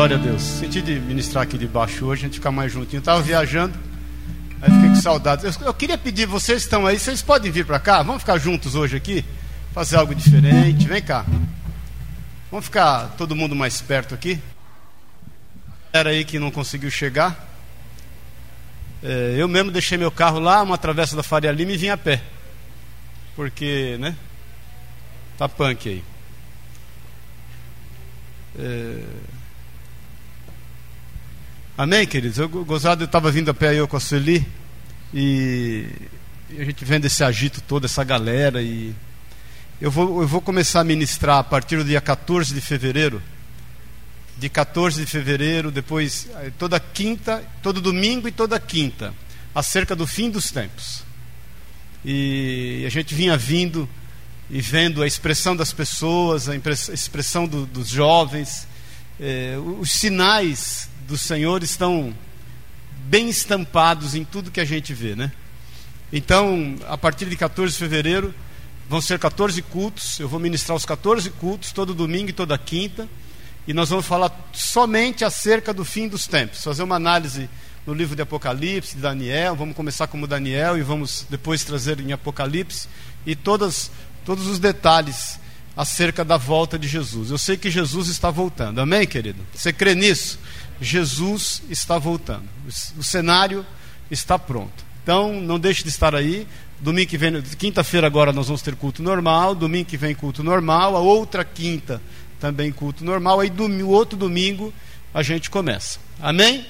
Glória a Deus. Senti de ministrar aqui de baixo hoje, a gente ficar mais juntinho. Estava viajando, aí fiquei com saudades. Eu, eu, queria pedir, vocês estão aí, vocês podem vir para cá? Vamos ficar juntos hoje aqui? Fazer algo diferente? Vem cá. Vamos ficar todo mundo mais perto aqui? Era aí que não conseguiu chegar. É, eu mesmo deixei meu carro lá, uma travessa da Faria Lima e vim a pé. Porque, né? Tá punk aí. É... Amém, queridos? Eu gozado, eu estava vindo a pé eu com a Sueli e... a gente vendo esse agito todo, essa galera e eu vou, eu vou começar a ministrar a partir do dia 14 de fevereiro. De 14 de fevereiro, depois eh, toda quinta, todo domingo e toda quinta, acerca do fim dos tempos. E a gente vinha vindo e vendo a expressão das pessoas, a expressão do, dos jovens, eh, os sinais do Senhor estão bem estampados em tudo que a gente vê, né? Então, a partir de 14 de fevereiro, Vão ser 14 cultos, eu vou ministrar os 14 cultos, todo domingo e toda quinta, e nós vamos falar somente acerca do fim dos tempos, fazer uma análise no livro de Apocalipse, de Daniel, vamos começar como Daniel e vamos depois trazer em Apocalipse, e todas, todos os detalhes acerca da volta de Jesus. Eu sei que Jesus está voltando, amém, querido? Você crê nisso? Jesus está voltando, o cenário está pronto. Então, não deixe de estar aí. Domingo que vem, quinta-feira agora nós vamos ter culto normal, domingo que vem culto normal, a outra quinta também culto normal, aí domingo, outro domingo a gente começa. Amém?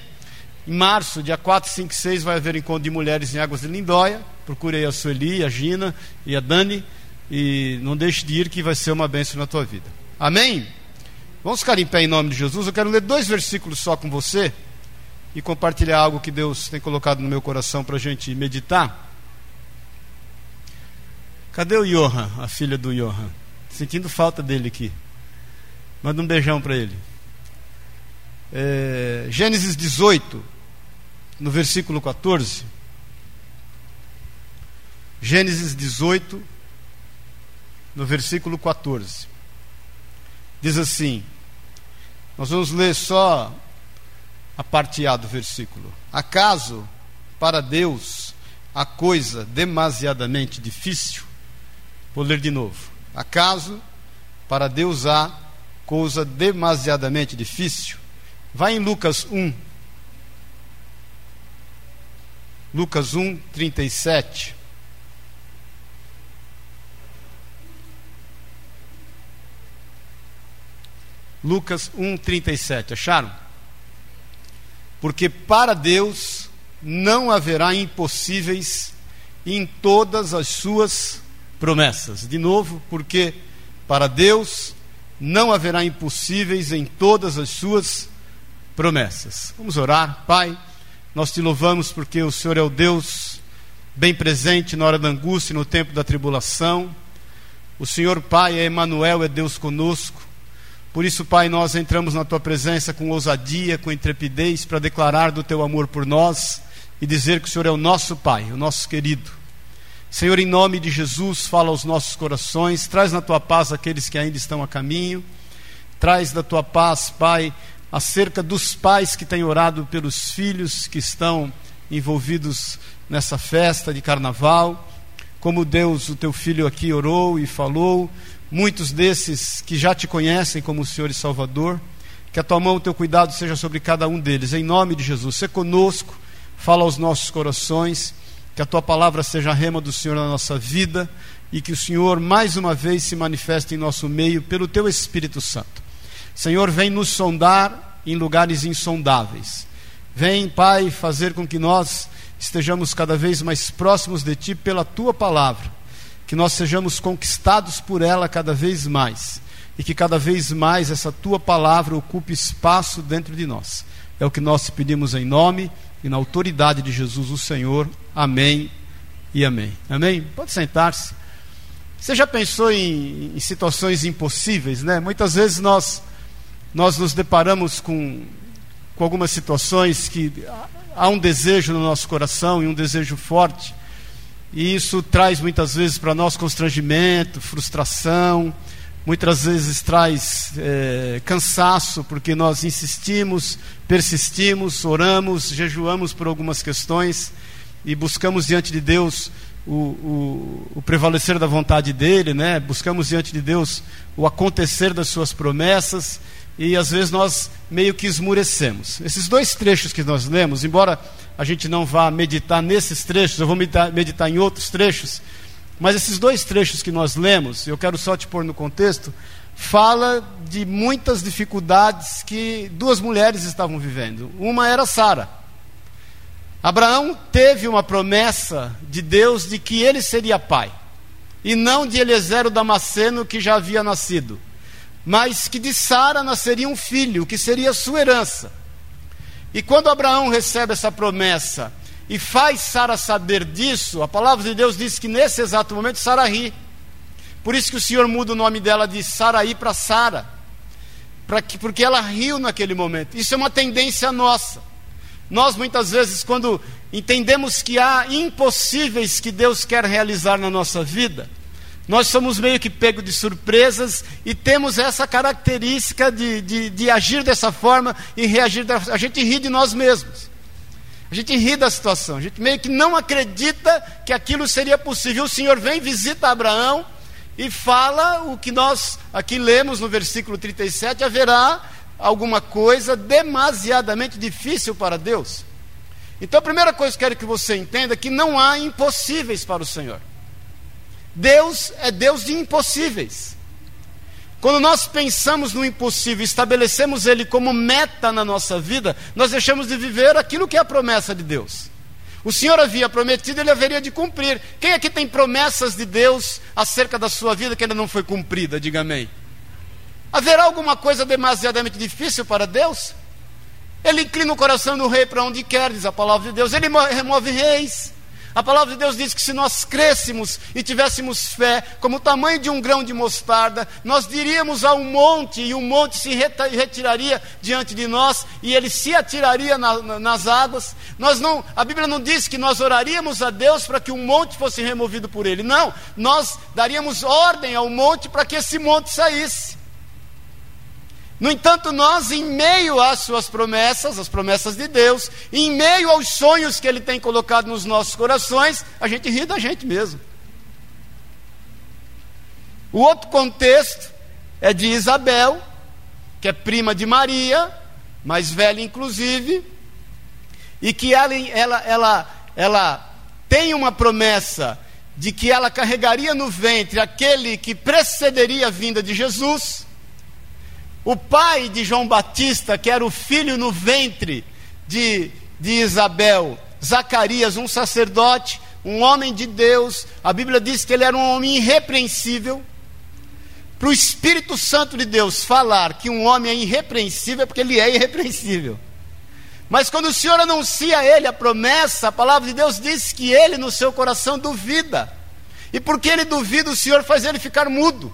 Em março, dia 4, 5 e 6, vai haver encontro de mulheres em Águas de Lindóia. Procurei a Sueli, a Gina e a Dani. E não deixe de ir que vai ser uma bênção na tua vida. Amém? Vamos ficar em pé em nome de Jesus. Eu quero ler dois versículos só com você e compartilhar algo que Deus tem colocado no meu coração para a gente meditar. Cadê o Johan, a filha do Johan? Sentindo falta dele aqui. Manda um beijão para ele. É, Gênesis 18, no versículo 14. Gênesis 18, no versículo 14. Diz assim: Nós vamos ler só a parte A do versículo. Acaso para Deus a coisa demasiadamente difícil? Vou ler de novo. Acaso para Deus há coisa demasiadamente difícil? Vai em Lucas 1. Lucas 1, 37. Lucas 1, 37. Acharam? Porque para Deus não haverá impossíveis em todas as suas promessas. De novo, porque para Deus não haverá impossíveis em todas as suas promessas. Vamos orar, Pai. Nós te louvamos porque o Senhor é o Deus bem presente na hora da angústia no tempo da tribulação. O Senhor, Pai, é Emanuel, é Deus conosco. Por isso, Pai, nós entramos na tua presença com ousadia, com intrepidez, para declarar do teu amor por nós e dizer que o Senhor é o nosso Pai, o nosso querido. Senhor, em nome de Jesus, fala aos nossos corações, traz na tua paz aqueles que ainda estão a caminho, traz da tua paz, Pai, acerca dos pais que têm orado pelos filhos que estão envolvidos nessa festa de carnaval, como Deus, o teu filho aqui orou e falou, muitos desses que já te conhecem como Senhor e Salvador, que a tua mão, o teu cuidado seja sobre cada um deles, em nome de Jesus, se conosco, fala aos nossos corações, que a tua palavra seja a rema do Senhor na nossa vida e que o Senhor mais uma vez se manifeste em nosso meio pelo teu Espírito Santo. Senhor, vem nos sondar em lugares insondáveis. Vem, Pai, fazer com que nós estejamos cada vez mais próximos de ti pela tua palavra que nós sejamos conquistados por ela cada vez mais e que cada vez mais essa tua palavra ocupe espaço dentro de nós. É o que nós te pedimos em nome e na autoridade de Jesus, o Senhor. Amém e amém. Amém? Pode sentar-se. Você já pensou em, em, situações impossíveis, né? Muitas vezes nós, nós nos deparamos com, com algumas situações que há um desejo no nosso coração e um desejo forte e isso traz muitas vezes para nós constrangimento, frustração, muitas vezes traz é, cansaço, porque nós insistimos, persistimos, oramos, jejuamos por algumas questões e buscamos diante de Deus o, o, o, prevalecer da vontade dele, né? buscamos diante de Deus o acontecer das suas promessas e às vezes nós meio que esmurecemos. Esses dois trechos que nós lemos, embora a gente não vá meditar nesses trechos, eu vou meditar, meditar em outros trechos, mas esses dois trechos que nós lemos, eu quero só te pôr no contexto, fala de muitas dificuldades que duas mulheres estavam vivendo. Uma era Sara. Abraão teve uma promessa de Deus de que ele seria pai, e não de Eliezer o Damasceno que já havia nascido, mas que de Sara nasceria um filho, que seria sua herança. E quando Abraão recebe essa promessa e faz Sara saber disso, a palavra de Deus diz que nesse exato momento Sara ri. Por isso que o Senhor muda o nome dela de Saraí para Sara. Porque ela riu naquele momento. Isso é uma tendência nossa. Nós muitas vezes, quando entendemos que há impossíveis que Deus quer realizar na nossa vida, nós somos meio que pego de surpresas e temos essa característica de, de, de agir dessa forma e reagir. A gente ri de nós mesmos. A gente ri da situação, a gente meio que não acredita que aquilo seria possível. O Senhor vem, visita Abraão e fala o que nós aqui lemos no versículo 37: haverá alguma coisa demasiadamente difícil para Deus. Então a primeira coisa que eu quero que você entenda é que não há impossíveis para o Senhor. Deus é Deus de impossíveis. Quando nós pensamos no impossível, estabelecemos ele como meta na nossa vida, nós deixamos de viver aquilo que é a promessa de Deus. O Senhor havia prometido, ele haveria de cumprir. Quem aqui tem promessas de Deus acerca da sua vida que ainda não foi cumprida? Diga amém. Haverá alguma coisa demasiadamente difícil para Deus? Ele inclina o coração do rei para onde quer, diz a palavra de Deus. Ele remove reis. A palavra de Deus diz que se nós crescêssemos e tivéssemos fé, como o tamanho de um grão de mostarda, nós diríamos a um monte, e o monte se retiraria diante de nós, e ele se atiraria na, na, nas águas. Nós não, a Bíblia não diz que nós oraríamos a Deus para que um monte fosse removido por ele. Não, nós daríamos ordem ao monte para que esse monte saísse. No entanto, nós, em meio às suas promessas, as promessas de Deus, em meio aos sonhos que Ele tem colocado nos nossos corações, a gente ri da gente mesmo. O outro contexto é de Isabel, que é prima de Maria, mais velha inclusive, e que ela, ela, ela, ela tem uma promessa de que ela carregaria no ventre aquele que precederia a vinda de Jesus. O pai de João Batista, que era o filho no ventre de, de Isabel, Zacarias, um sacerdote, um homem de Deus, a Bíblia diz que ele era um homem irrepreensível. Para o Espírito Santo de Deus falar que um homem é irrepreensível, é porque ele é irrepreensível. Mas quando o Senhor anuncia a ele a promessa, a palavra de Deus diz que ele no seu coração duvida. E porque ele duvida, o Senhor faz ele ficar mudo.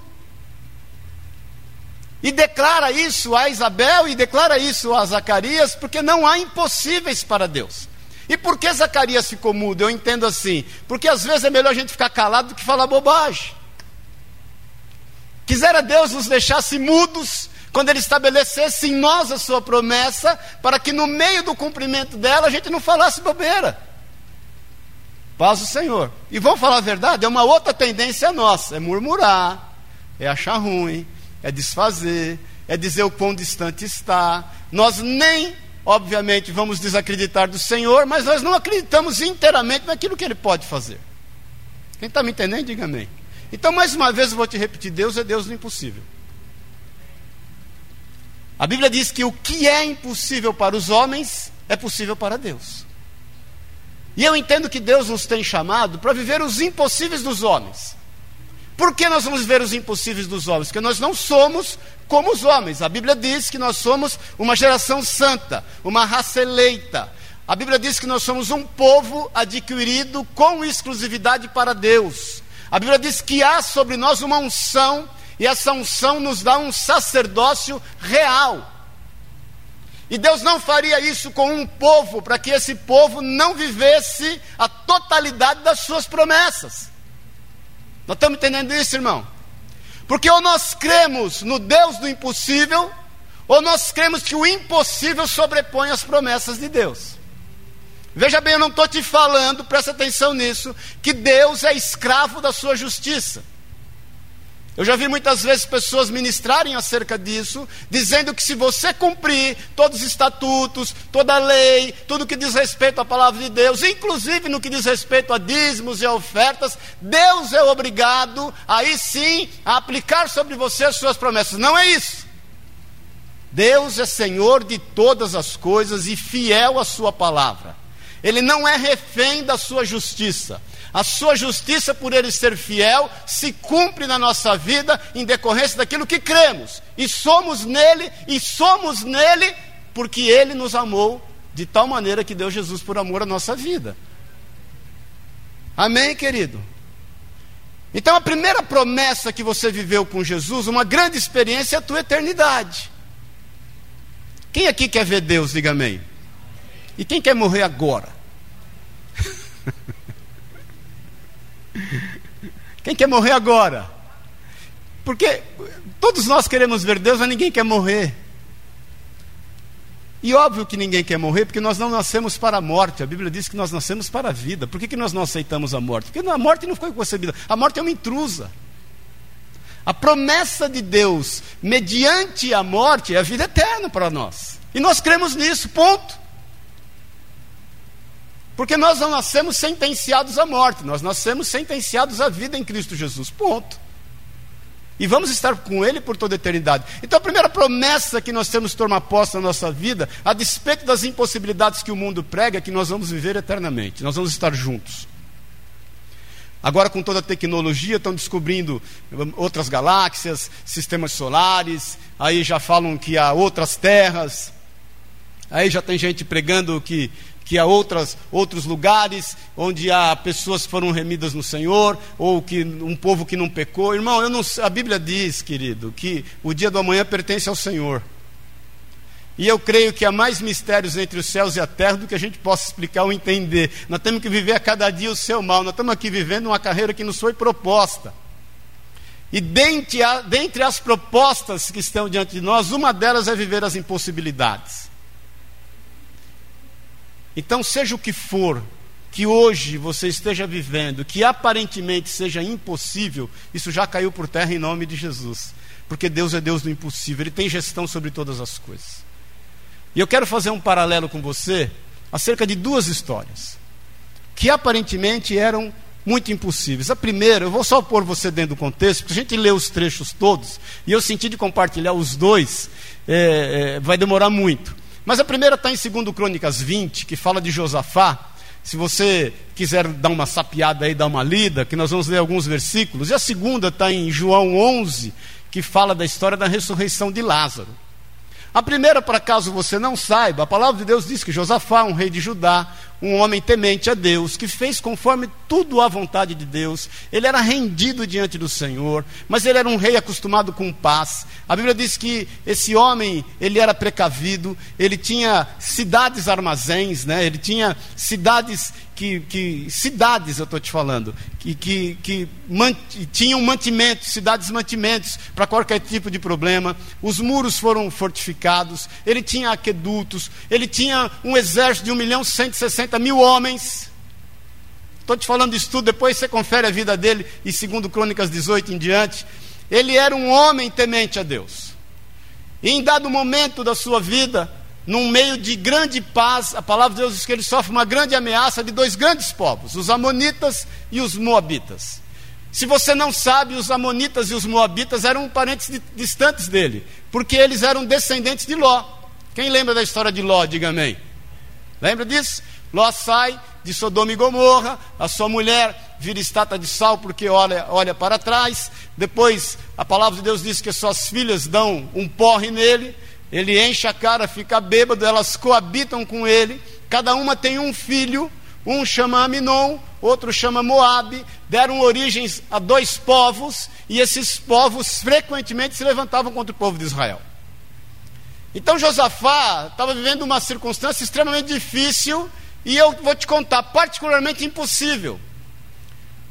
E declara isso a Isabel e declara isso a Zacarias, porque não há impossíveis para Deus. E por que Zacarias ficou mudo? Eu entendo assim, porque às vezes é melhor a gente ficar calado do que falar bobagem. Quisera Deus nos deixasse mudos quando Ele estabelecesse em nós a sua promessa, para que no meio do cumprimento dela a gente não falasse bobeira. Paz o Senhor. E vamos falar a verdade, é uma outra tendência nossa, é murmurar, é achar ruim, é desfazer, é dizer o quão distante está. Nós nem, obviamente, vamos desacreditar do Senhor, mas nós não acreditamos inteiramente naquilo que Ele pode fazer. Quem está me entendendo, diga amém. Então, mais uma vez, eu vou te repetir: Deus é Deus do impossível. A Bíblia diz que o que é impossível para os homens é possível para Deus. E eu entendo que Deus nos tem chamado para viver os impossíveis dos homens. Por que nós vamos ver os impossíveis dos homens? Porque nós não somos como os homens. A Bíblia diz que nós somos uma geração santa, uma raça eleita. A Bíblia diz que nós somos um povo adquirido com exclusividade para Deus. A Bíblia diz que há sobre nós uma unção, e essa unção nos dá um sacerdócio real. E Deus não faria isso com um povo para que esse povo não vivesse a totalidade das suas promessas. Nós estamos entendendo isso, irmão? Porque ou nós cremos no Deus do impossível, ou nós cremos que o impossível sobrepõe as promessas de Deus. Veja bem, eu não estou te falando, presta atenção nisso, que Deus é escravo da sua justiça. Eu já vi muitas vezes pessoas ministrarem acerca disso, dizendo que se você cumprir todos os estatutos, toda a lei, tudo que diz respeito à palavra de Deus, inclusive no que diz respeito a dízimos e a ofertas, Deus é obrigado, aí sim, a aplicar sobre você as suas promessas. Não é isso. Deus é Senhor de todas as coisas e fiel à Sua palavra. Ele não é refém da Sua justiça. A sua justiça, por ele ser fiel, se cumpre na nossa vida em decorrência daquilo que cremos. E somos nele, e somos nele, porque ele nos amou de tal maneira que deu Jesus por amor à nossa vida. Amém, querido? Então, a primeira promessa que você viveu com Jesus, uma grande experiência, é a tua eternidade. Quem aqui quer ver Deus, diga amém. E quem quer morrer agora? Quem quer morrer agora? Porque todos nós queremos ver Deus, mas ninguém quer morrer. E óbvio que ninguém quer morrer, porque nós não nascemos para a morte. A Bíblia diz que nós nascemos para a vida. Por que, que nós não aceitamos a morte? Porque a morte não foi concebida. A morte é uma intrusa. A promessa de Deus, mediante a morte, é a vida eterna para nós. E nós cremos nisso, ponto. Porque nós não nascemos sentenciados à morte, nós nascemos sentenciados à vida em Cristo Jesus. Ponto. E vamos estar com Ele por toda a eternidade. Então, a primeira promessa que nós temos que tomar posse na nossa vida, a despeito das impossibilidades que o mundo prega, é que nós vamos viver eternamente, nós vamos estar juntos. Agora, com toda a tecnologia, estão descobrindo outras galáxias, sistemas solares, aí já falam que há outras terras, aí já tem gente pregando que que há outras, outros lugares onde há pessoas que foram remidas no Senhor, ou que um povo que não pecou. Irmão, eu não, a Bíblia diz, querido, que o dia do amanhã pertence ao Senhor. E eu creio que há mais mistérios entre os céus e a terra do que a gente possa explicar ou entender. Nós temos que viver a cada dia o seu mal. Nós estamos aqui vivendo uma carreira que nos foi proposta. E dentre, a, dentre as propostas que estão diante de nós, uma delas é viver as impossibilidades. Então, seja o que for que hoje você esteja vivendo, que aparentemente seja impossível, isso já caiu por terra em nome de Jesus. Porque Deus é Deus do impossível, Ele tem gestão sobre todas as coisas. E eu quero fazer um paralelo com você acerca de duas histórias, que aparentemente eram muito impossíveis. A primeira, eu vou só pôr você dentro do contexto, porque a gente lê os trechos todos, e eu senti de compartilhar os dois, é, é, vai demorar muito. Mas a primeira está em 2 Crônicas 20, que fala de Josafá. Se você quiser dar uma sapiada aí, dar uma lida, que nós vamos ler alguns versículos. E a segunda está em João 11, que fala da história da ressurreição de Lázaro. A primeira, para caso você não saiba, a palavra de Deus diz que Josafá, um rei de Judá, um homem temente a Deus, que fez conforme tudo à vontade de Deus. Ele era rendido diante do Senhor, mas ele era um rei acostumado com paz. A Bíblia diz que esse homem, ele era precavido, ele tinha cidades armazéns, né? Ele tinha cidades que, que cidades eu estou te falando, que, que, que mant, tinham mantimentos, cidades mantimentos para qualquer tipo de problema. Os muros foram fortificados, ele tinha aquedutos, ele tinha um exército de 1 milhão 160 50 mil homens. Estou te falando isso tudo, depois você confere a vida dele, e segundo Crônicas 18 em diante. Ele era um homem temente a Deus. E em dado momento da sua vida, num meio de grande paz, a palavra de Deus diz que ele sofre uma grande ameaça de dois grandes povos, os Amonitas e os Moabitas. Se você não sabe, os Amonitas e os Moabitas eram parentes de, distantes dele, porque eles eram descendentes de Ló. Quem lembra da história de Ló, diga amém. Lembra disso? Ló sai de Sodoma e Gomorra, a sua mulher vira estátua de sal porque olha, olha para trás. Depois, a palavra de Deus diz que suas filhas dão um porre nele ele enche a cara, fica bêbado, elas coabitam com ele, cada uma tem um filho, um chama Aminon, outro chama Moabe, deram origens a dois povos, e esses povos frequentemente se levantavam contra o povo de Israel. Então Josafá estava vivendo uma circunstância extremamente difícil, e eu vou te contar, particularmente impossível,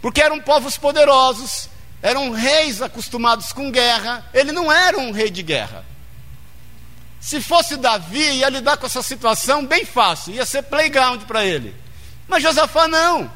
porque eram povos poderosos, eram reis acostumados com guerra, ele não era um rei de guerra. Se fosse Davi, ia lidar com essa situação bem fácil, ia ser playground para ele. Mas Josafá não.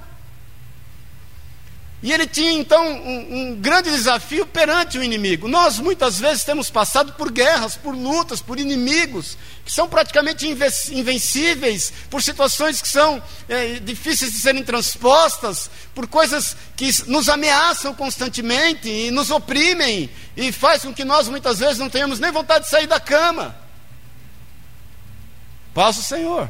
E ele tinha então um, um, grande desafio perante o inimigo. Nós muitas vezes temos passado por guerras, por lutas, por inimigos que são praticamente invencíveis, por situações que são é, difíceis de serem transpostas, por coisas que nos ameaçam constantemente e nos oprimem e faz com que nós muitas vezes não tenhamos nem vontade de sair da cama. Paz o Senhor.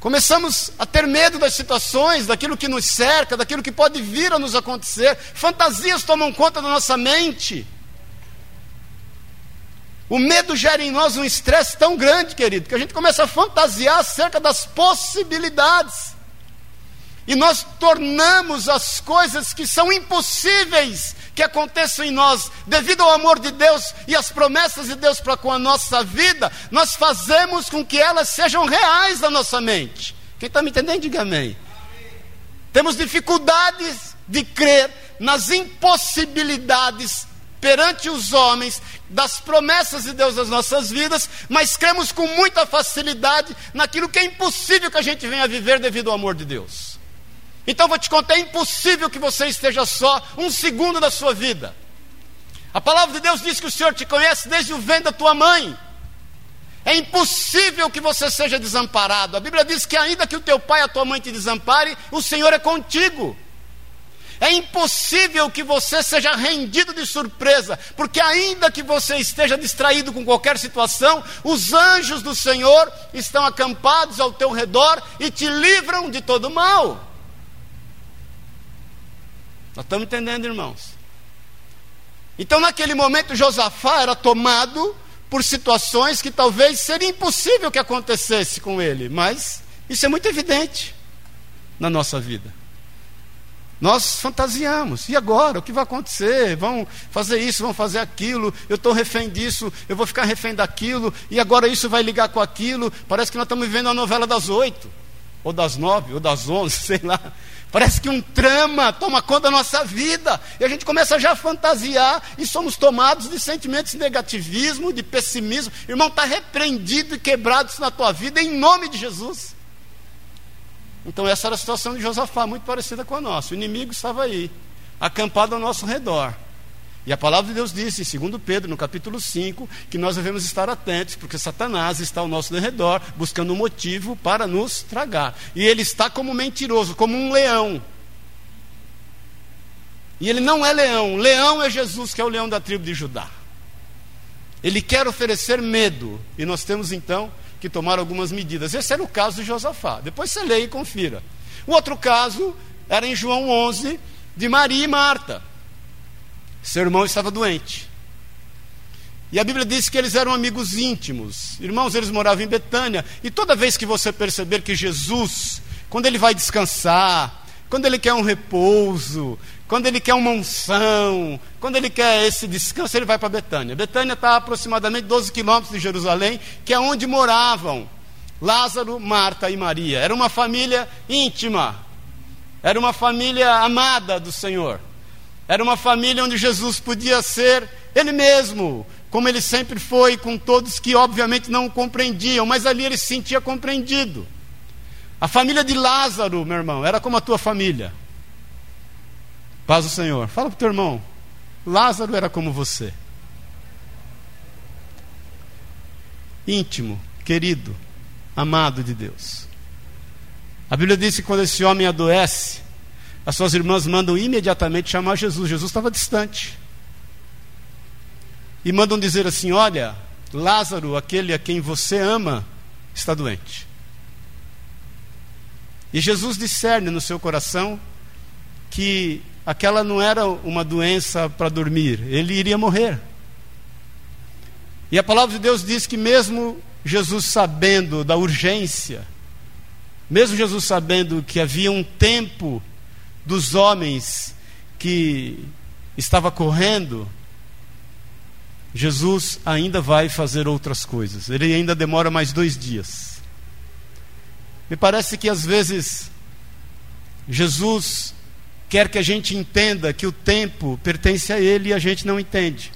Começamos a ter medo das situações, daquilo que nos cerca, daquilo que pode vir a nos acontecer. Fantasias tomam conta da nossa mente. O medo gera em nós um estresse tão grande, querido, que a gente começa a fantasiar acerca das possibilidades. E nós tornamos as coisas que são impossíveis que aconteçam em nós, devido ao amor de Deus e às promessas de Deus para com a nossa vida, nós fazemos com que elas sejam reais na nossa mente. Quem está me entendendo, diga amém. Temos dificuldades de crer nas impossibilidades perante os homens das promessas de Deus nas nossas vidas, mas cremos com muita facilidade naquilo que é impossível que a gente venha a viver devido ao amor de Deus. Então vou te contar: é impossível que você esteja só um segundo da sua vida. A palavra de Deus diz que o Senhor te conhece desde o ventre da tua mãe. É impossível que você seja desamparado. A Bíblia diz que, ainda que o teu pai e a tua mãe te desampare, o Senhor é contigo. É impossível que você seja rendido de surpresa, porque, ainda que você esteja distraído com qualquer situação, os anjos do Senhor estão acampados ao teu redor e te livram de todo mal. Nós estamos entendendo, irmãos? Então, naquele momento, Josafá era tomado por situações que talvez seria impossível que acontecesse com ele, mas isso é muito evidente na nossa vida. Nós fantasiamos, e agora? O que vai acontecer? Vão fazer isso, vão fazer aquilo, eu estou refém disso, eu vou ficar refém daquilo, e agora isso vai ligar com aquilo. Parece que nós estamos vivendo a novela das oito, ou das nove, ou das onze, sei lá. Parece que um trama toma conta da nossa vida. E a gente começa já a fantasiar e somos tomados de sentimentos de negativismo, de pessimismo. Irmão, está repreendido e quebrado isso na tua vida em nome de Jesus. Então essa era a situação de Josafá, muito parecida com a nossa. O inimigo estava aí, acampado ao nosso redor. E a palavra de Deus disse, 2 Pedro, no capítulo 5, que nós devemos estar atentos, porque Satanás está ao nosso redor, buscando um motivo para nos tragar. E ele está como mentiroso, como um leão. E ele não é leão, leão é Jesus, que é o leão da tribo de Judá. Ele quer oferecer medo, e nós temos então que tomar algumas medidas. Esse era o caso de Josafá. Depois você leia e confira. O outro caso era em João 11, de Maria e Marta. Seu irmão estava doente. E a Bíblia diz que eles eram amigos íntimos. Irmãos, eles moravam em Betânia. E toda vez que você perceber que Jesus, quando ele vai descansar, quando ele quer um repouso, quando ele quer uma unção, quando ele quer esse descanso, ele vai para Betânia. Betânia está a aproximadamente 12 quilômetros de Jerusalém, que é onde moravam Lázaro, Marta e Maria. Era uma família íntima, era uma família amada do Senhor. Era uma família onde Jesus podia ser ele mesmo, como ele sempre foi com todos que obviamente não o compreendiam, mas ali ele se sentia compreendido. A família de Lázaro, meu irmão, era como a tua família. Paz do Senhor. Fala para o teu irmão. Lázaro era como você. Íntimo, querido, amado de Deus. A Bíblia diz que quando esse homem adoece, as suas irmãs mandam imediatamente chamar Jesus. Jesus estava distante. E mandam dizer assim: Olha, Lázaro, aquele a quem você ama, está doente. E Jesus discerne no seu coração que aquela não era uma doença para dormir, ele iria morrer. E a palavra de Deus diz que, mesmo Jesus sabendo da urgência, mesmo Jesus sabendo que havia um tempo dos homens que estava correndo, Jesus ainda vai fazer outras coisas. Ele ainda demora mais dois dias. Me parece que às vezes Jesus quer que a gente entenda que o tempo pertence a Ele e a gente não entende.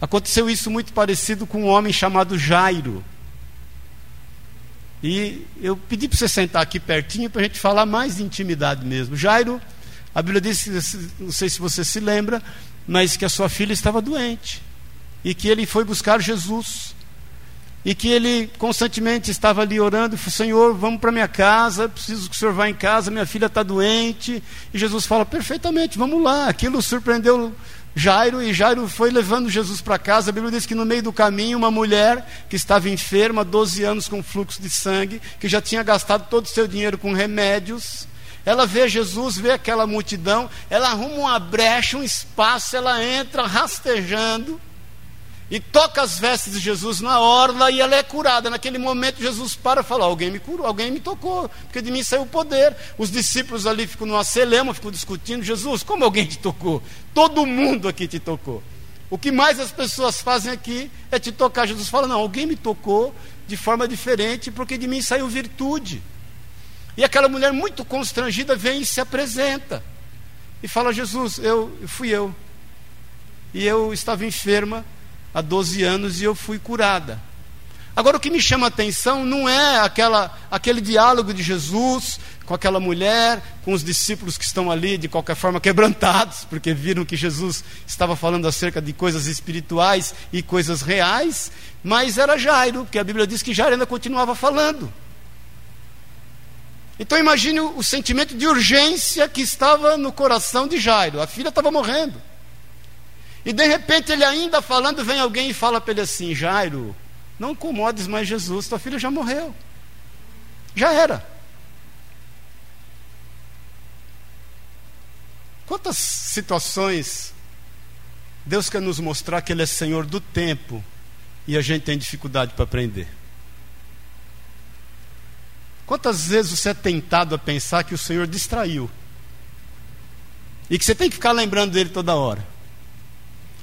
Aconteceu isso muito parecido com um homem chamado Jairo. E eu pedi para você sentar aqui pertinho para a gente falar mais de intimidade mesmo. Jairo, a Bíblia diz, não sei se você se lembra, mas que a sua filha estava doente. E que ele foi buscar Jesus. E que ele constantemente estava ali orando, Senhor, vamos para minha casa, preciso que o Senhor vá em casa, minha filha está doente. E Jesus fala, perfeitamente, vamos lá. Aquilo surpreendeu Jairo, e Jairo foi levando Jesus para casa. A Bíblia diz que no meio do caminho, uma mulher que estava enferma, 12 anos com fluxo de sangue, que já tinha gastado todo o seu dinheiro com remédios, ela vê Jesus, vê aquela multidão, ela arruma uma brecha, um espaço, ela entra rastejando e toca as vestes de Jesus na orla e ela é curada. Naquele momento Jesus para e fala: Alguém me curou, alguém me tocou, porque de mim saiu o poder. Os discípulos ali ficam numa celema, ficam discutindo: Jesus, como alguém te tocou? Todo mundo aqui te tocou. O que mais as pessoas fazem aqui é te tocar. Jesus fala: Não, alguém me tocou de forma diferente, porque de mim saiu virtude. E aquela mulher, muito constrangida, vem e se apresenta e fala: Jesus, eu fui eu. E eu estava enferma há 12 anos e eu fui curada. Agora, o que me chama a atenção não é aquela, aquele diálogo de Jesus com aquela mulher, com os discípulos que estão ali, de qualquer forma, quebrantados, porque viram que Jesus estava falando acerca de coisas espirituais e coisas reais, mas era Jairo, que a Bíblia diz que Jairo ainda continuava falando. Então imagine o sentimento de urgência que estava no coração de Jairo. A filha estava morrendo. E de repente ele ainda falando, vem alguém e fala para ele assim: Jairo, não incomodes mais Jesus, tua filha já morreu. Já era. Quantas situações Deus quer nos mostrar que Ele é Senhor do tempo e a gente tem dificuldade para aprender? Quantas vezes você é tentado a pensar que o Senhor distraiu e que você tem que ficar lembrando dele toda hora?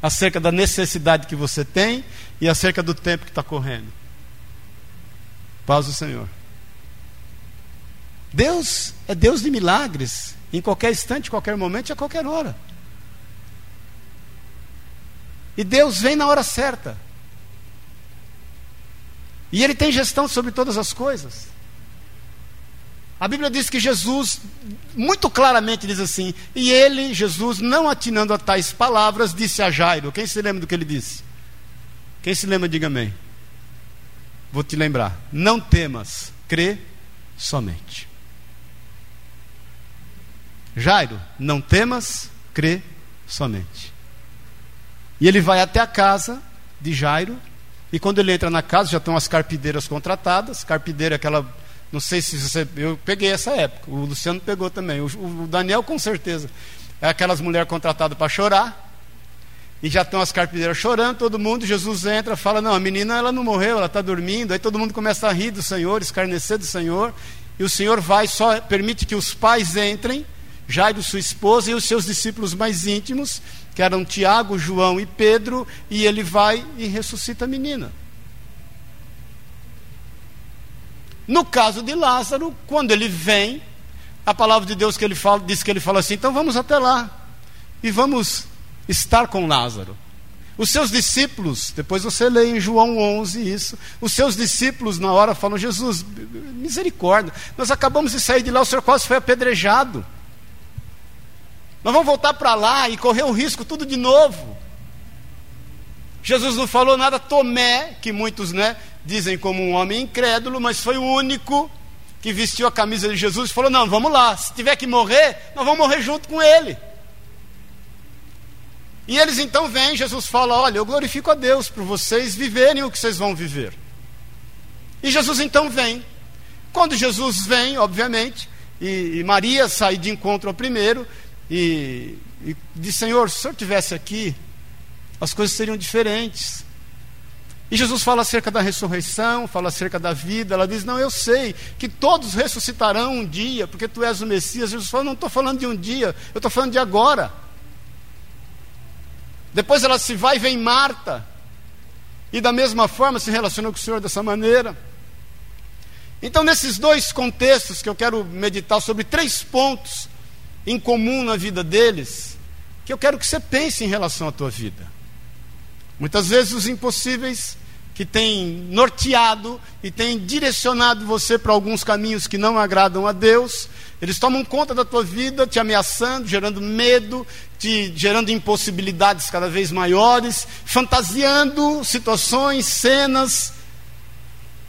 Acerca da necessidade que você tem e acerca do tempo que está correndo. Paz do Senhor. Deus é Deus de milagres, em qualquer instante, qualquer momento e a qualquer hora. E Deus vem na hora certa. E Ele tem gestão sobre todas as coisas. A Bíblia diz que Jesus, muito claramente diz assim, e ele, Jesus, não atinando a tais palavras, disse a Jairo. Quem se lembra do que ele disse? Quem se lembra, diga amém. Vou te lembrar. Não temas, crê somente. Jairo, não temas, crê somente. E ele vai até a casa de Jairo, e quando ele entra na casa, já estão as carpideiras contratadas. Carpideira é aquela não sei se você. Eu peguei essa época. O Luciano pegou também. O, o Daniel, com certeza. É aquelas mulheres contratadas para chorar. E já estão as carpideiras chorando, todo mundo. Jesus entra, fala: Não, a menina ela não morreu, ela está dormindo. Aí todo mundo começa a rir do Senhor, escarnecer do Senhor. E o Senhor vai, só permite que os pais entrem, Jairo, sua esposa, e os seus discípulos mais íntimos, que eram Tiago, João e Pedro. E ele vai e ressuscita a menina. No caso de Lázaro, quando ele vem, a palavra de Deus que ele fala, diz que ele fala assim: então vamos até lá e vamos estar com Lázaro. Os seus discípulos, depois você lê em João 11 isso, os seus discípulos na hora falam: Jesus, misericórdia, nós acabamos de sair de lá, o senhor quase foi apedrejado. Nós vamos voltar para lá e correr o risco tudo de novo. Jesus não falou nada, Tomé, que muitos né, dizem como um homem incrédulo, mas foi o único que vestiu a camisa de Jesus e falou: Não, vamos lá, se tiver que morrer, nós vamos morrer junto com ele. E eles então vêm, Jesus fala: Olha, eu glorifico a Deus por vocês viverem o que vocês vão viver. E Jesus então vem. Quando Jesus vem, obviamente, e, e Maria sai de encontro ao primeiro, e, e diz: Senhor, se o senhor estivesse aqui, as coisas seriam diferentes. E Jesus fala acerca da ressurreição, fala acerca da vida. Ela diz: Não, eu sei que todos ressuscitarão um dia, porque tu és o Messias. Jesus fala: Não estou falando de um dia, eu estou falando de agora. Depois ela se vai e vem Marta, e da mesma forma se relaciona com o Senhor dessa maneira. Então, nesses dois contextos que eu quero meditar sobre três pontos em comum na vida deles, que eu quero que você pense em relação à tua vida. Muitas vezes os impossíveis que têm norteado e têm direcionado você para alguns caminhos que não agradam a Deus, eles tomam conta da tua vida, te ameaçando, gerando medo, te gerando impossibilidades cada vez maiores, fantasiando situações, cenas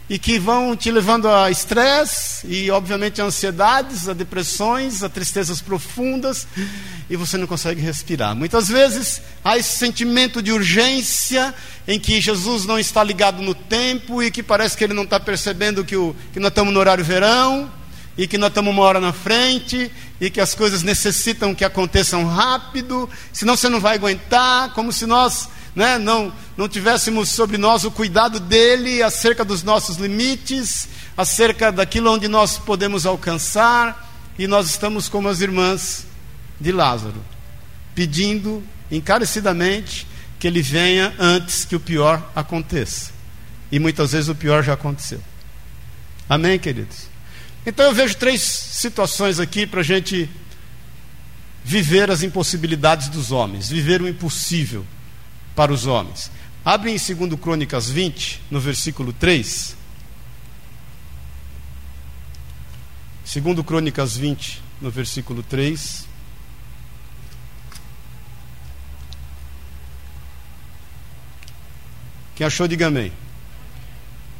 e que vão te levando a estresse e, obviamente, a ansiedades, a depressões, a tristezas profundas e você não consegue respirar. Muitas vezes há esse sentimento de urgência em que Jesus não está ligado no tempo e que parece que ele não está percebendo que, o, que nós estamos no horário verão e que nós estamos uma hora na frente e que as coisas necessitam que aconteçam rápido, senão você não vai aguentar, como se nós né, não, não tivéssemos sobre nós o cuidado dele acerca dos nossos limites, acerca daquilo onde nós podemos alcançar, e nós estamos como as irmãs de Lázaro, pedindo encarecidamente que ele venha antes que o pior aconteça. E muitas vezes o pior já aconteceu. Amém, queridos? Então eu vejo três situações aqui para a gente viver as impossibilidades dos homens, viver o impossível para os homens. Abre em 2 Crônicas 20, no versículo 3. 2 Crônicas 20, no versículo 3. Quem achou, diga amém.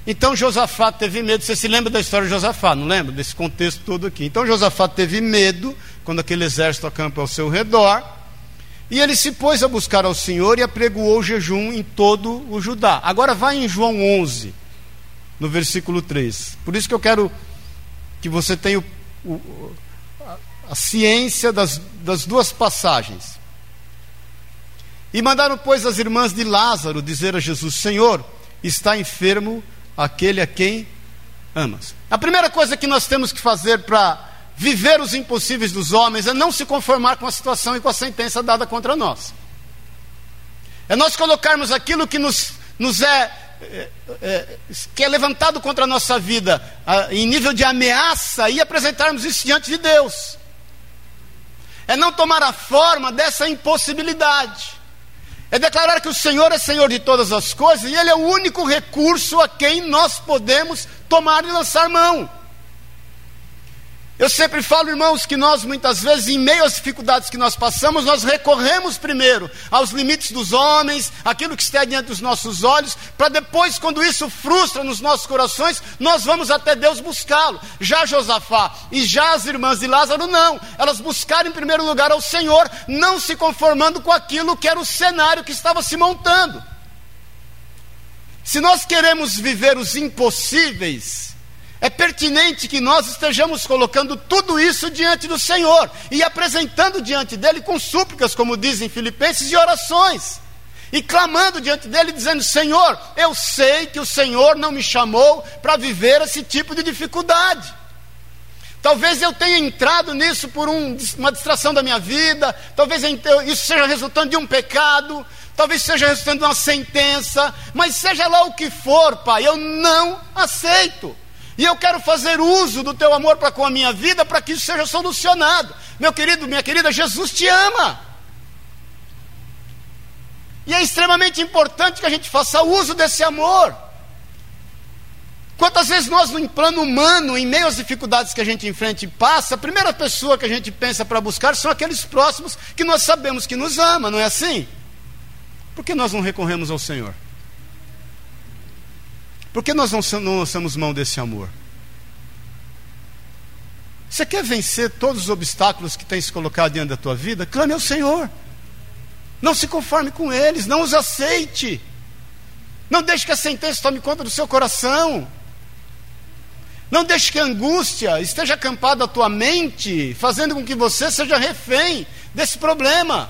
Então Josafá teve medo. Você se lembra da história de Josafá, não lembra? Desse contexto todo aqui. Então Josafá teve medo quando aquele exército acampa ao seu redor. E ele se pôs a buscar ao Senhor e apregoou jejum em todo o Judá. Agora vai em João 11, no versículo 3. Por isso que eu quero que você tenha o, o, a, a, ciência das, das duas passagens. E mandaram, pois, as irmãs de Lázaro dizer a Jesus: Senhor, está enfermo aquele a quem amas. A primeira coisa que nós temos que fazer para viver os impossíveis dos homens é não se conformar com a situação e com a sentença dada contra nós. É nós colocarmos aquilo que nos, nos é, é, é, que é levantado contra a nossa vida a, em nível de ameaça e apresentarmos isso diante de Deus. É não tomar a forma dessa impossibilidade. É declarar que o Senhor é Senhor de todas as coisas e Ele é o único recurso a quem nós podemos tomar e lançar mão. Eu sempre falo, irmãos, que nós muitas vezes, em meio às dificuldades que nós passamos, nós recorremos primeiro aos limites dos homens, aquilo que está diante dos nossos olhos, para depois, quando isso frustra nos nossos corações, nós vamos até Deus buscá-lo. Já Josafá e já as irmãs de Lázaro, não. Elas buscaram em primeiro lugar ao Senhor, não se conformando com aquilo que era o cenário que estava se montando. Se nós queremos viver os impossíveis, é pertinente que nós estejamos colocando tudo isso diante do Senhor e apresentando diante dele com súplicas, como dizem Filipenses, e orações. E clamando diante dele, dizendo: Senhor, eu sei que o Senhor não me chamou para viver esse tipo de dificuldade. Talvez eu tenha entrado nisso por um, uma distração da minha vida, talvez isso seja resultando de um pecado, talvez seja resultando de uma sentença, mas seja lá o que for, Pai, eu não aceito. E eu quero fazer uso do teu amor para com a minha vida para que isso seja solucionado. Meu querido, minha querida, Jesus te ama. E é extremamente importante que a gente faça uso desse amor. Quantas vezes nós, no plano humano, em meio às dificuldades que a gente enfrenta e passa, a primeira pessoa que a gente pensa para buscar são aqueles próximos que nós sabemos que nos ama, não é assim? Por que nós não recorremos ao Senhor? Por que nós não lançamos mão desse amor? Você quer vencer todos os obstáculos que tem se colocado diante da tua vida? Clame ao Senhor. Não se conforme com eles, não os aceite. Não deixe que a sentença tome conta do seu coração. Não deixe que a angústia esteja acampada à tua mente, fazendo com que você seja refém desse problema.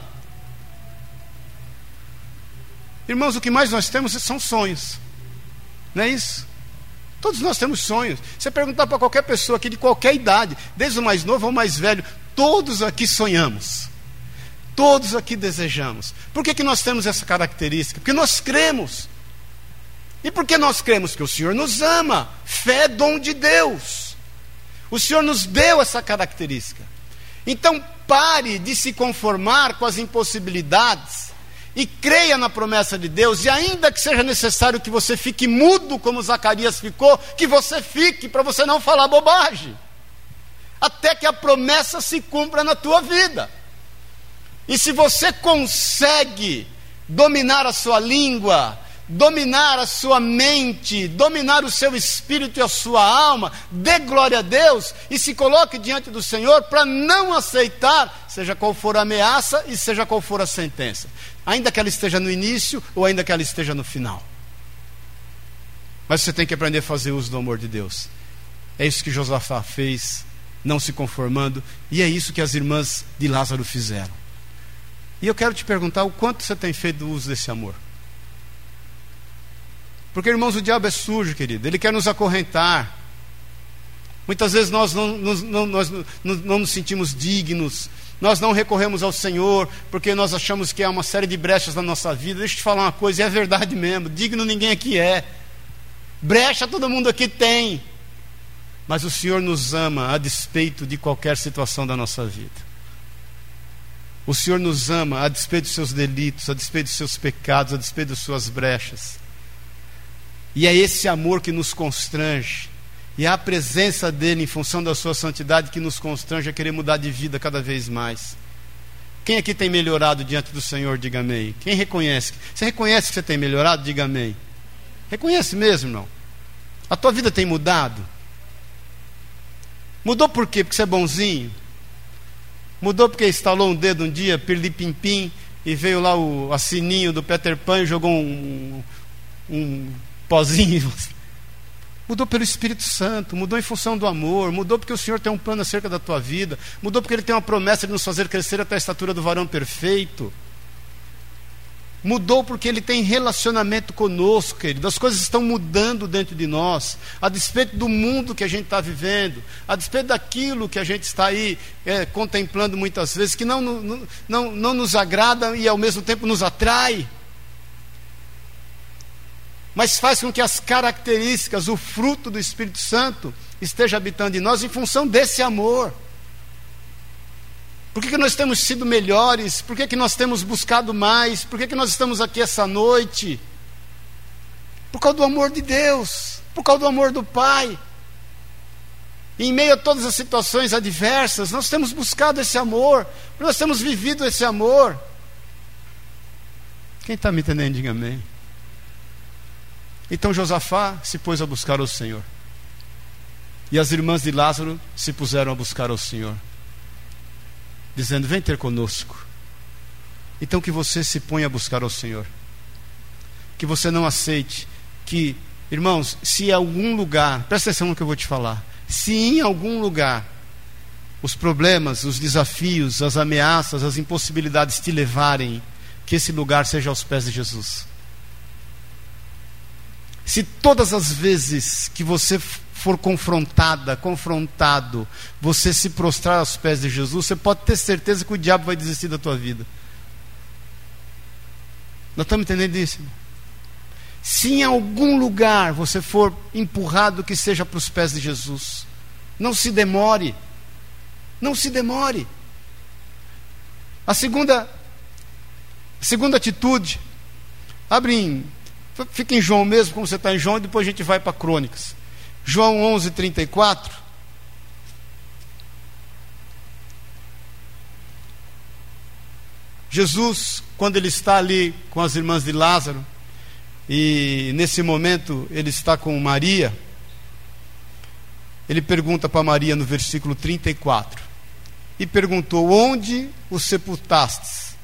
Irmãos, o que mais nós temos são sonhos. Não é isso? Todos nós temos sonhos. Você perguntar para qualquer pessoa aqui de qualquer idade, desde o mais novo ao mais velho, todos aqui sonhamos. Todos aqui desejamos. Por que, que nós temos essa característica? Porque nós cremos. E por que nós cremos? Que o Senhor nos ama. Fé é dom de Deus. O Senhor nos deu essa característica. Então, pare de se conformar com as impossibilidades e creia na promessa de Deus, e ainda que seja necessário que você fique mudo, como Zacarias ficou, que você fique para você não falar bobagem, até que a promessa se cumpra na tua vida. E se você consegue dominar a sua língua, dominar a sua mente, dominar o seu espírito e a sua alma, dê glória a Deus e se coloque diante do Senhor para não aceitar, seja qual for a ameaça e seja qual for a sentença, ainda que ela esteja no início ou ainda que ela esteja no final. Mas você tem que aprender a fazer uso do amor de Deus. É isso que Josafá fez, não se conformando, e é isso que as irmãs de Lázaro fizeram. E eu quero te perguntar o quanto você tem feito uso desse amor. Porque, irmãos, o diabo é sujo, querido. Ele quer nos acorrentar. Muitas vezes nós não, não, nós não, não nos sentimos dignos. Nós não recorremos ao Senhor porque nós achamos que há uma série de brechas na nossa vida. Deixa eu te falar uma coisa, é verdade mesmo. Digno ninguém aqui é. Brecha todo mundo aqui tem. Mas o Senhor nos ama a despeito de qualquer situação da nossa vida. O Senhor nos ama a despeito dos seus delitos, a despeito dos seus pecados, a despeito das suas brechas. E é esse amor que nos constrange. E a presença dele em função da sua santidade que nos constrange a querer mudar de vida cada vez mais. Quem aqui tem melhorado diante do Senhor, diga amém. Quem reconhece? Você reconhece que você tem melhorado? Diga amém. Reconhece mesmo, não? A tua vida tem mudado? Mudou por quê? Porque você é bonzinho? Mudou porque instalou um dedo um dia, pirli-pim-pim, e veio lá o assininho do Peter Pan e jogou um, um pozinho. Mudou pelo Espírito Santo, mudou em função do amor, mudou porque o Senhor tem um plano acerca da tua vida, mudou porque Ele tem uma promessa de nos fazer crescer até a estatura do varão perfeito. Mudou porque Ele tem relacionamento conosco, querido. As coisas estão mudando dentro de nós, a despeito do mundo que a gente está vivendo, a despeito daquilo que a gente está aí é, contemplando muitas vezes, que não, não, não, não nos agrada e ao mesmo tempo nos atrai mas faz com que as características, o fruto do Espírito Santo esteja habitando em nós em função desse amor. Por que, que nós temos sido melhores? Por que, que nós temos buscado mais? Por que, que nós estamos aqui essa noite? Por causa do amor de Deus, por causa do amor do Pai. E em meio a todas as situações adversas, nós temos buscado esse amor, nós temos vivido esse amor. Quem está me entendendo, diga amém. Então Josafá se pôs a buscar o Senhor. E as irmãs de Lázaro se puseram a buscar o Senhor, dizendo: Vem ter conosco. Então que você se ponha a buscar o Senhor. Que você não aceite que, irmãos, se em algum lugar, presta atenção no que eu vou te falar. Se em algum lugar os problemas, os desafios, as ameaças, as impossibilidades te levarem, que esse lugar seja aos pés de Jesus. Se todas as vezes que você for confrontada, confrontado, você se prostrar aos pés de Jesus, você pode ter certeza que o diabo vai desistir da tua vida. Nós estamos entendendo isso? Se em algum lugar você for empurrado, que seja para os pés de Jesus. Não se demore. Não se demore. A segunda, a segunda atitude, abre em Fica em João mesmo, como você está em João, e depois a gente vai para Crônicas. João 11, 34. Jesus, quando ele está ali com as irmãs de Lázaro, e nesse momento ele está com Maria, ele pergunta para Maria no versículo 34: E perguntou: Onde o sepultastes?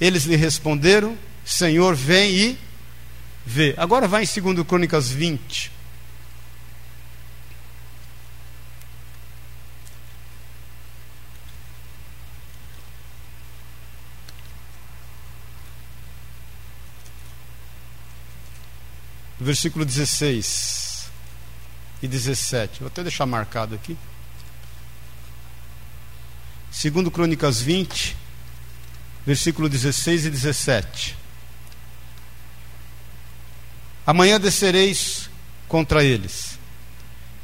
Eles lhe responderam: Senhor, vem e vê. Agora vai em 2 Crônicas 20. Versículo 16 e 17. Vou até deixar marcado aqui. Segundo Crônicas 20, versículo 16 e 17. Amanhã descereis contra eles.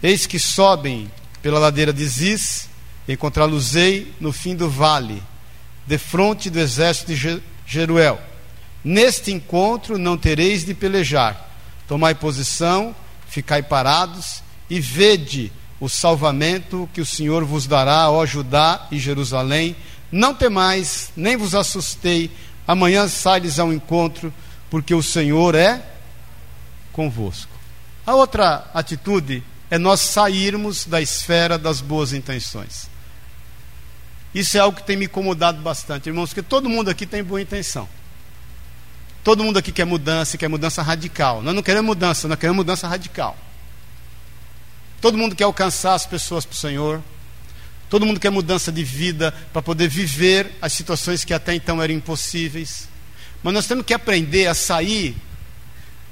Eis que sobem pela ladeira de Ziz Encontrá-los-ei no fim do vale, defronte do exército de Jeruel. Neste encontro não tereis de pelejar. Tomai posição, ficai parados e vede o salvamento que o Senhor vos dará, ó Judá e Jerusalém. Não temais, nem vos assustei. Amanhã sai-lhes ao encontro, porque o Senhor é convosco. A outra atitude é nós sairmos da esfera das boas intenções. Isso é algo que tem me incomodado bastante, irmãos, porque todo mundo aqui tem boa intenção. Todo mundo aqui quer mudança, quer mudança radical. Nós não queremos mudança, nós queremos mudança radical. Todo mundo quer alcançar as pessoas para o Senhor. Todo mundo quer mudança de vida para poder viver as situações que até então eram impossíveis. Mas nós temos que aprender a sair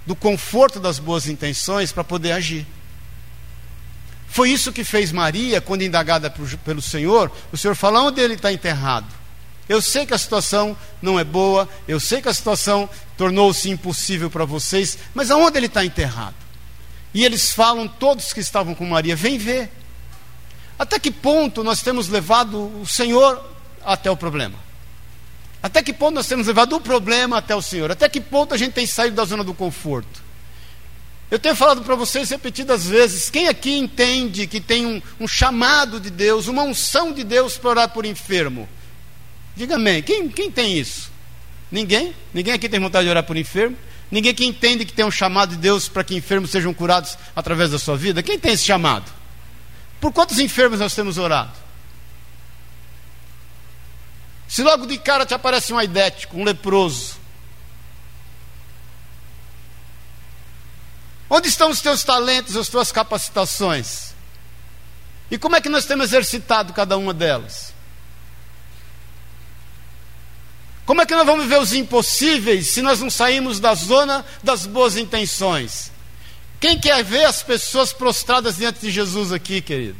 do conforto das boas intenções para poder agir. Foi isso que fez Maria quando indagada pelo Senhor. O Senhor fala: onde ele está enterrado? Eu sei que a situação não é boa, eu sei que a situação tornou-se impossível para vocês, mas aonde ele está enterrado? E eles falam, todos que estavam com Maria, vem ver. Até que ponto nós temos levado o Senhor até o problema? Até que ponto nós temos levado o problema até o Senhor? Até que ponto a gente tem saído da zona do conforto? Eu tenho falado para vocês repetidas vezes: quem aqui entende que tem um, um chamado de Deus, uma unção de Deus para orar por enfermo? Diga amém. Quem, quem tem isso? Ninguém? Ninguém aqui tem vontade de orar por enfermo? Ninguém que entende que tem um chamado de Deus para que enfermos sejam curados através da sua vida? Quem tem esse chamado? Por quantos enfermos nós temos orado? Se logo de cara te aparece um aidético, um leproso, onde estão os teus talentos, as tuas capacitações? E como é que nós temos exercitado cada uma delas? Como é que nós vamos ver os impossíveis se nós não saímos da zona das boas intenções? Quem quer ver as pessoas prostradas diante de Jesus aqui, querido?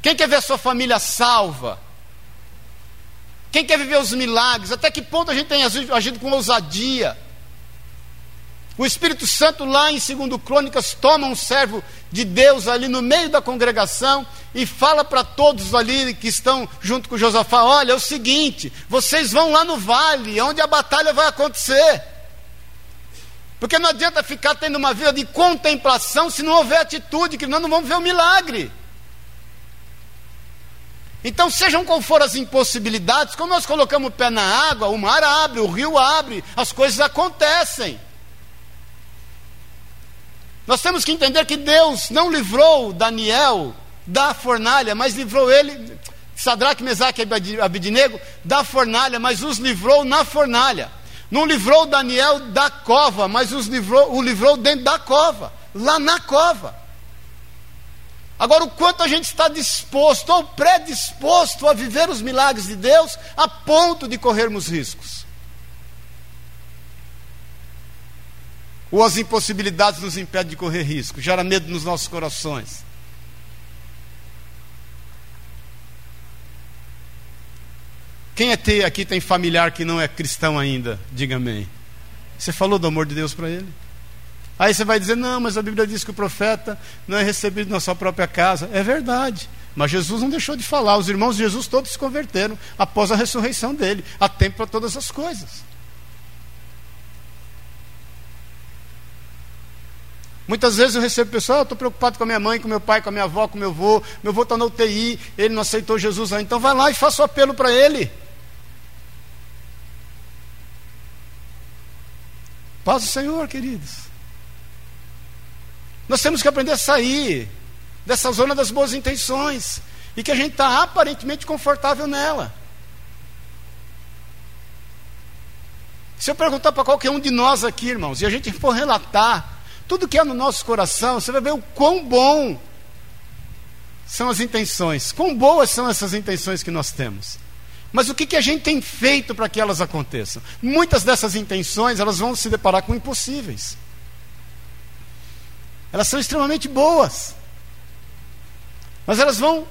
Quem quer ver a sua família salva? Quem quer viver os milagres? Até que ponto a gente tem agido com ousadia? O Espírito Santo, lá em 2 Crônicas, toma um servo de Deus ali no meio da congregação e fala para todos ali que estão junto com Josafá: olha, é o seguinte, vocês vão lá no vale, onde a batalha vai acontecer. Porque não adianta ficar tendo uma vida de contemplação se não houver atitude, que nós não vamos ver o milagre. Então, sejam qual for as impossibilidades, quando nós colocamos o pé na água, o mar abre, o rio abre, as coisas acontecem. Nós temos que entender que Deus não livrou Daniel da fornalha, mas livrou ele, Sadraque, Mesaque e Abidinego, da fornalha, mas os livrou na fornalha. Não livrou Daniel da cova, mas os livrou, o livrou dentro da cova, lá na cova. Agora, o quanto a gente está disposto ou predisposto a viver os milagres de Deus a ponto de corrermos riscos. ou as impossibilidades nos impedem de correr risco, gera medo nos nossos corações. Quem é aqui tem familiar que não é cristão ainda? Diga amém. Você falou do amor de Deus para ele? Aí você vai dizer: não, mas a Bíblia diz que o profeta não é recebido na sua própria casa. É verdade. Mas Jesus não deixou de falar. Os irmãos de Jesus todos se converteram após a ressurreição dele. Há tempo para todas as coisas. Muitas vezes eu recebo pessoas, oh, estou preocupado com a minha mãe, com meu pai, com a minha avó, com meu avô, meu avô está na UTI, ele não aceitou Jesus ainda, então vai lá e faça o apelo para ele. Paz do Senhor, queridos. Nós temos que aprender a sair dessa zona das boas intenções e que a gente está aparentemente confortável nela. Se eu perguntar para qualquer um de nós aqui, irmãos, e a gente for relatar tudo que é no nosso coração, você vai ver o quão bom são as intenções, quão boas são essas intenções que nós temos. Mas o que, que a gente tem feito para que elas aconteçam? Muitas dessas intenções elas vão se deparar com impossíveis. Elas são extremamente boas. Mas elas vão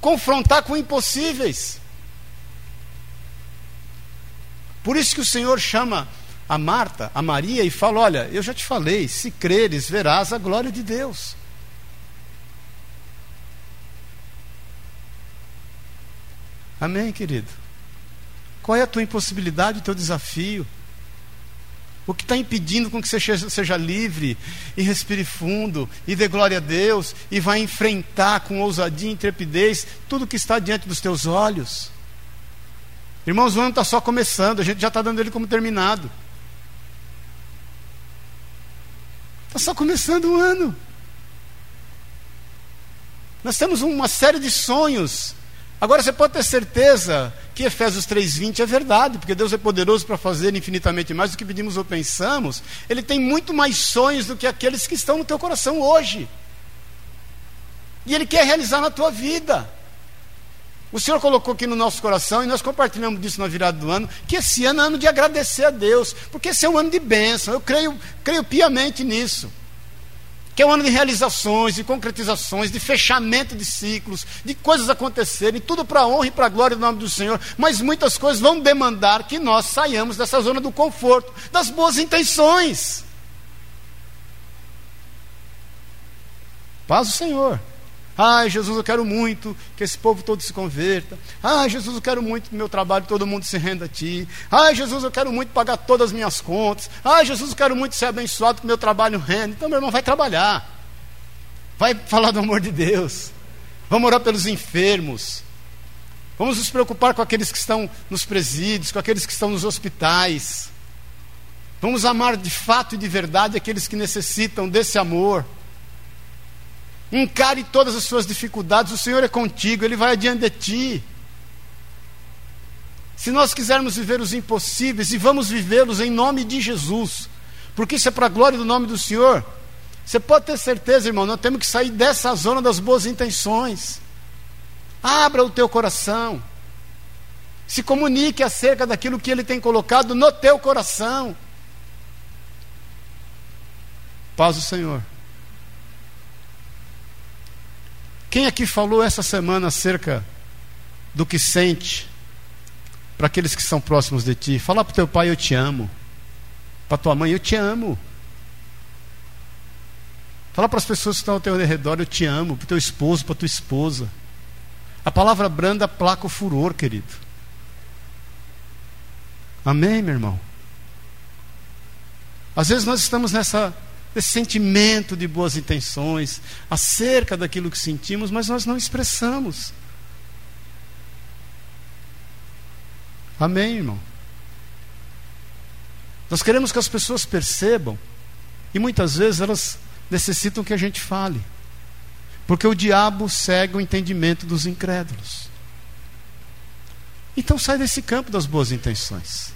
confrontar com impossíveis. Por isso que o Senhor chama a Marta, a Maria, e fala: Olha, eu já te falei, se creres, verás a glória de Deus. Amém, querido? Qual é a tua impossibilidade, o teu desafio? O que está impedindo com que você seja livre e respire fundo e dê glória a Deus e vá enfrentar com ousadia e intrepidez tudo que está diante dos teus olhos? Irmãos, o ano está só começando, a gente já está dando ele como terminado. Está só começando o ano. Nós temos uma série de sonhos. Agora você pode ter certeza que Efésios 3:20 é verdade, porque Deus é poderoso para fazer infinitamente mais do que pedimos ou pensamos. Ele tem muito mais sonhos do que aqueles que estão no teu coração hoje. E ele quer realizar na tua vida. O Senhor colocou aqui no nosso coração, e nós compartilhamos disso na virada do ano, que esse ano é ano de agradecer a Deus, porque esse é um ano de bênção. Eu creio, creio piamente nisso que é um ano de realizações, de concretizações, de fechamento de ciclos, de coisas acontecerem, tudo para a honra e para a glória do nome do Senhor, mas muitas coisas vão demandar que nós saiamos dessa zona do conforto, das boas intenções. Paz o Senhor. Ai, Jesus, eu quero muito que esse povo todo se converta. Ai, Jesus, eu quero muito que meu trabalho todo mundo se renda a Ti. Ai, Jesus, eu quero muito pagar todas as minhas contas. Ai, Jesus, eu quero muito ser abençoado que meu trabalho renda. Então, meu irmão, vai trabalhar. Vai falar do amor de Deus. Vamos orar pelos enfermos. Vamos nos preocupar com aqueles que estão nos presídios, com aqueles que estão nos hospitais. Vamos amar de fato e de verdade aqueles que necessitam desse amor. Encare todas as suas dificuldades, o Senhor é contigo, Ele vai adiante de ti. Se nós quisermos viver os impossíveis, e vamos vivê-los em nome de Jesus, porque isso é para a glória do nome do Senhor, você pode ter certeza, irmão, nós temos que sair dessa zona das boas intenções. Abra o teu coração. Se comunique acerca daquilo que Ele tem colocado no teu coração. Paz do Senhor. Quem aqui falou essa semana acerca do que sente para aqueles que são próximos de ti? Fala para o teu pai, eu te amo. Para tua mãe, eu te amo. Fala para as pessoas que estão ao teu redor, eu te amo. Para o teu esposo, para tua esposa. A palavra branda placa o furor, querido. Amém, meu irmão? Às vezes nós estamos nessa esse sentimento de boas intenções, acerca daquilo que sentimos, mas nós não expressamos. Amém, irmão? Nós queremos que as pessoas percebam, e muitas vezes elas necessitam que a gente fale, porque o diabo segue o entendimento dos incrédulos. Então sai desse campo das boas intenções.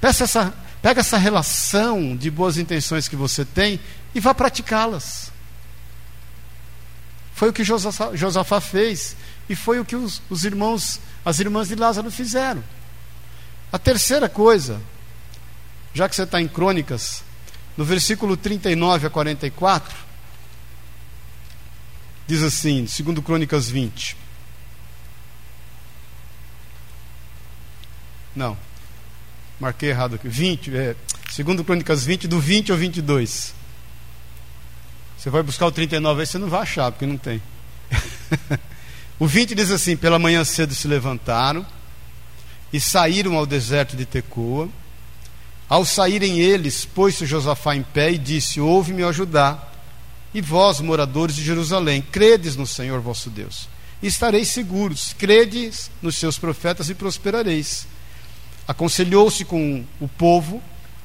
Peça essa Pega essa relação de boas intenções que você tem e vá praticá-las. Foi o que Josafá fez e foi o que os, os irmãos, as irmãs de Lázaro fizeram. A terceira coisa, já que você está em Crônicas, no versículo 39 a 44, diz assim, segundo Crônicas 20. Não, Marquei errado aqui. 20, é, segundo Crônicas 20, do 20 ao 22. Você vai buscar o 39 aí, você não vai achar, porque não tem. o 20 diz assim: Pela manhã cedo se levantaram e saíram ao deserto de Tecoa. Ao saírem eles, pôs-se Josafá em pé e disse: Ouve-me ajudar. E vós, moradores de Jerusalém, credes no Senhor vosso Deus, e estareis seguros. Credes nos seus profetas e prosperareis aconselhou-se com o povo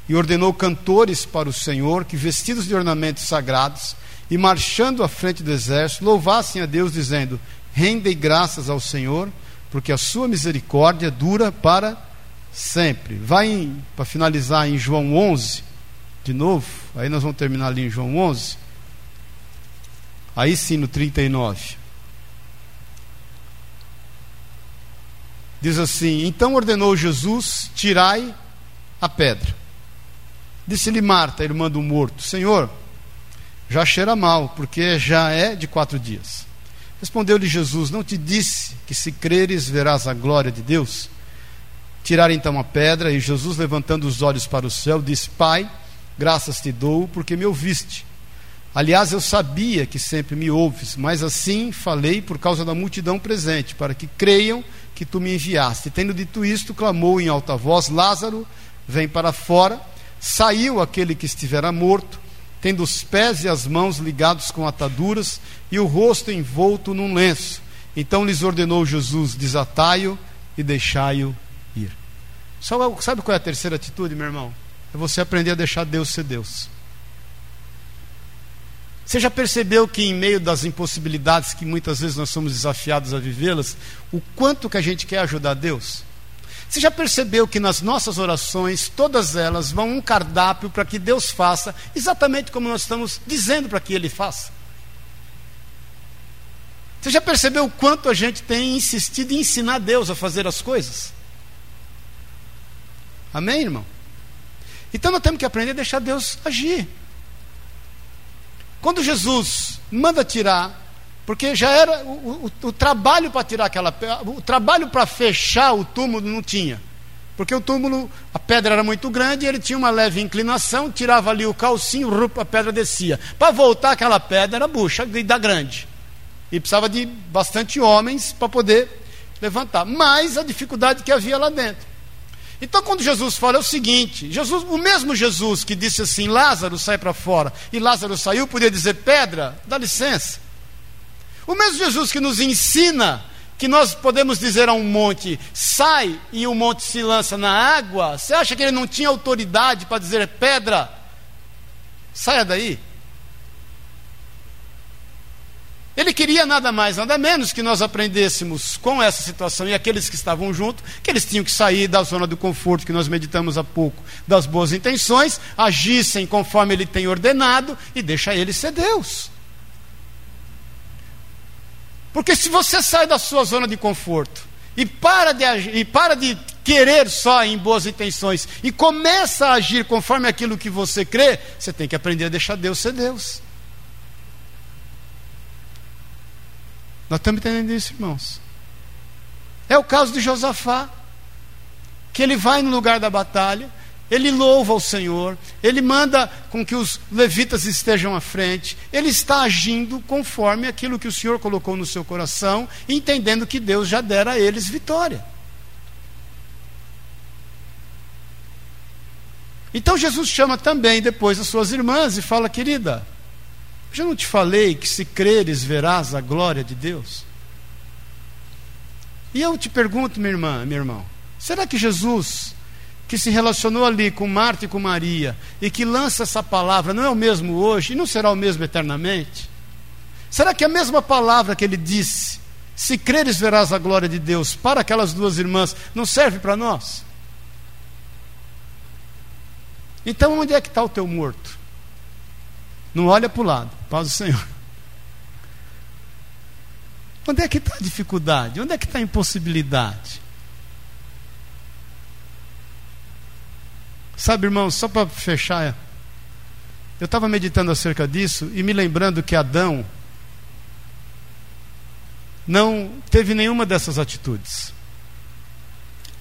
e ordenou cantores para o Senhor que, vestidos de ornamentos sagrados e marchando à frente do exército, louvassem a Deus, dizendo: Rendei graças ao Senhor, porque a sua misericórdia dura para sempre. Vai para finalizar em João 11, de novo, aí nós vamos terminar ali em João 11. Aí sim, no 39. Diz assim: Então ordenou Jesus: Tirai a pedra. Disse-lhe Marta, irmã do morto: Senhor, já cheira mal, porque já é de quatro dias. Respondeu-lhe Jesus: Não te disse que se creres verás a glória de Deus? Tiraram então a pedra, e Jesus, levantando os olhos para o céu, disse: Pai, graças te dou, porque me ouviste. Aliás, eu sabia que sempre me ouves, mas assim falei por causa da multidão presente, para que creiam que tu me enviaste. Tendo dito isto, clamou em alta voz: Lázaro, vem para fora. Saiu aquele que estivera morto, tendo os pés e as mãos ligados com ataduras e o rosto envolto num lenço. Então lhes ordenou Jesus: desatai-o e deixai-o ir. Sabe qual é a terceira atitude, meu irmão? É você aprender a deixar Deus ser Deus. Você já percebeu que, em meio das impossibilidades que muitas vezes nós somos desafiados a vivê-las, o quanto que a gente quer ajudar Deus? Você já percebeu que nas nossas orações, todas elas vão um cardápio para que Deus faça exatamente como nós estamos dizendo para que Ele faça? Você já percebeu o quanto a gente tem insistido em ensinar Deus a fazer as coisas? Amém, irmão? Então nós temos que aprender a deixar Deus agir. Quando Jesus manda tirar, porque já era o, o, o trabalho para tirar aquela o trabalho para fechar o túmulo não tinha. Porque o túmulo, a pedra era muito grande, ele tinha uma leve inclinação, tirava ali o calcinho, a pedra descia. Para voltar aquela pedra era bucha da grande. E precisava de bastante homens para poder levantar. Mas a dificuldade que havia lá dentro. Então, quando Jesus fala é o seguinte: Jesus, o mesmo Jesus que disse assim, Lázaro sai para fora, e Lázaro saiu, podia dizer pedra, dá licença. O mesmo Jesus que nos ensina que nós podemos dizer a um monte, sai, e o monte se lança na água, você acha que ele não tinha autoridade para dizer pedra, saia daí? Ele queria nada mais, nada menos que nós aprendêssemos com essa situação e aqueles que estavam junto, que eles tinham que sair da zona do conforto que nós meditamos há pouco, das boas intenções, agissem conforme ele tem ordenado e deixa ele ser Deus. Porque se você sai da sua zona de conforto e para de, e para de querer só em boas intenções e começa a agir conforme aquilo que você crê, você tem que aprender a deixar Deus ser Deus. Nós estamos entendendo isso, irmãos. É o caso de Josafá, que ele vai no lugar da batalha, ele louva o Senhor, ele manda com que os levitas estejam à frente, ele está agindo conforme aquilo que o Senhor colocou no seu coração, entendendo que Deus já dera a eles vitória. Então Jesus chama também depois as suas irmãs e fala: querida, já não te falei que se creres verás a glória de Deus? E eu te pergunto, minha irmã, meu irmão, será que Jesus, que se relacionou ali com Marta e com Maria, e que lança essa palavra, não é o mesmo hoje e não será o mesmo eternamente? Será que a mesma palavra que ele disse, se creres verás a glória de Deus, para aquelas duas irmãs, não serve para nós? Então onde é que está o teu morto? Não olha para o lado, paz do Senhor. Onde é que está a dificuldade? Onde é que está a impossibilidade? Sabe, irmão, só para fechar, eu estava meditando acerca disso e me lembrando que Adão não teve nenhuma dessas atitudes.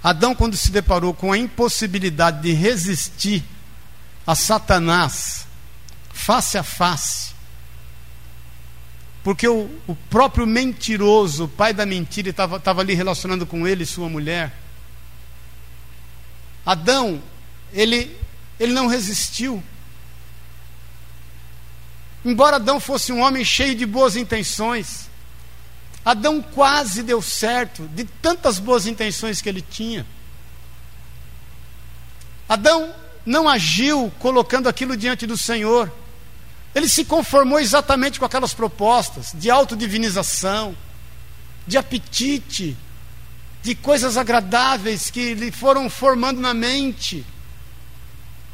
Adão, quando se deparou com a impossibilidade de resistir a Satanás, face a face. Porque o, o próprio mentiroso, o pai da mentira, estava ali relacionando com ele e sua mulher. Adão, ele, ele não resistiu. Embora Adão fosse um homem cheio de boas intenções, Adão quase deu certo de tantas boas intenções que ele tinha. Adão não agiu colocando aquilo diante do Senhor. Ele se conformou exatamente com aquelas propostas de autodivinização, de apetite, de coisas agradáveis que lhe foram formando na mente,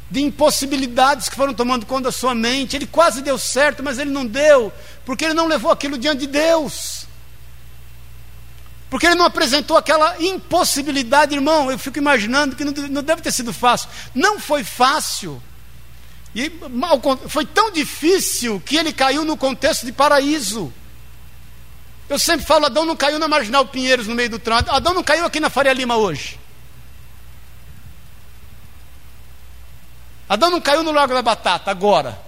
de impossibilidades que foram tomando conta da sua mente. Ele quase deu certo, mas ele não deu, porque ele não levou aquilo diante de Deus. Porque ele não apresentou aquela impossibilidade, irmão. Eu fico imaginando que não deve ter sido fácil. Não foi fácil. E foi tão difícil que ele caiu no contexto de paraíso. Eu sempre falo, Adão não caiu na Marginal Pinheiros no meio do trânsito. Adão não caiu aqui na Faria Lima hoje. Adão não caiu no Lago da Batata agora.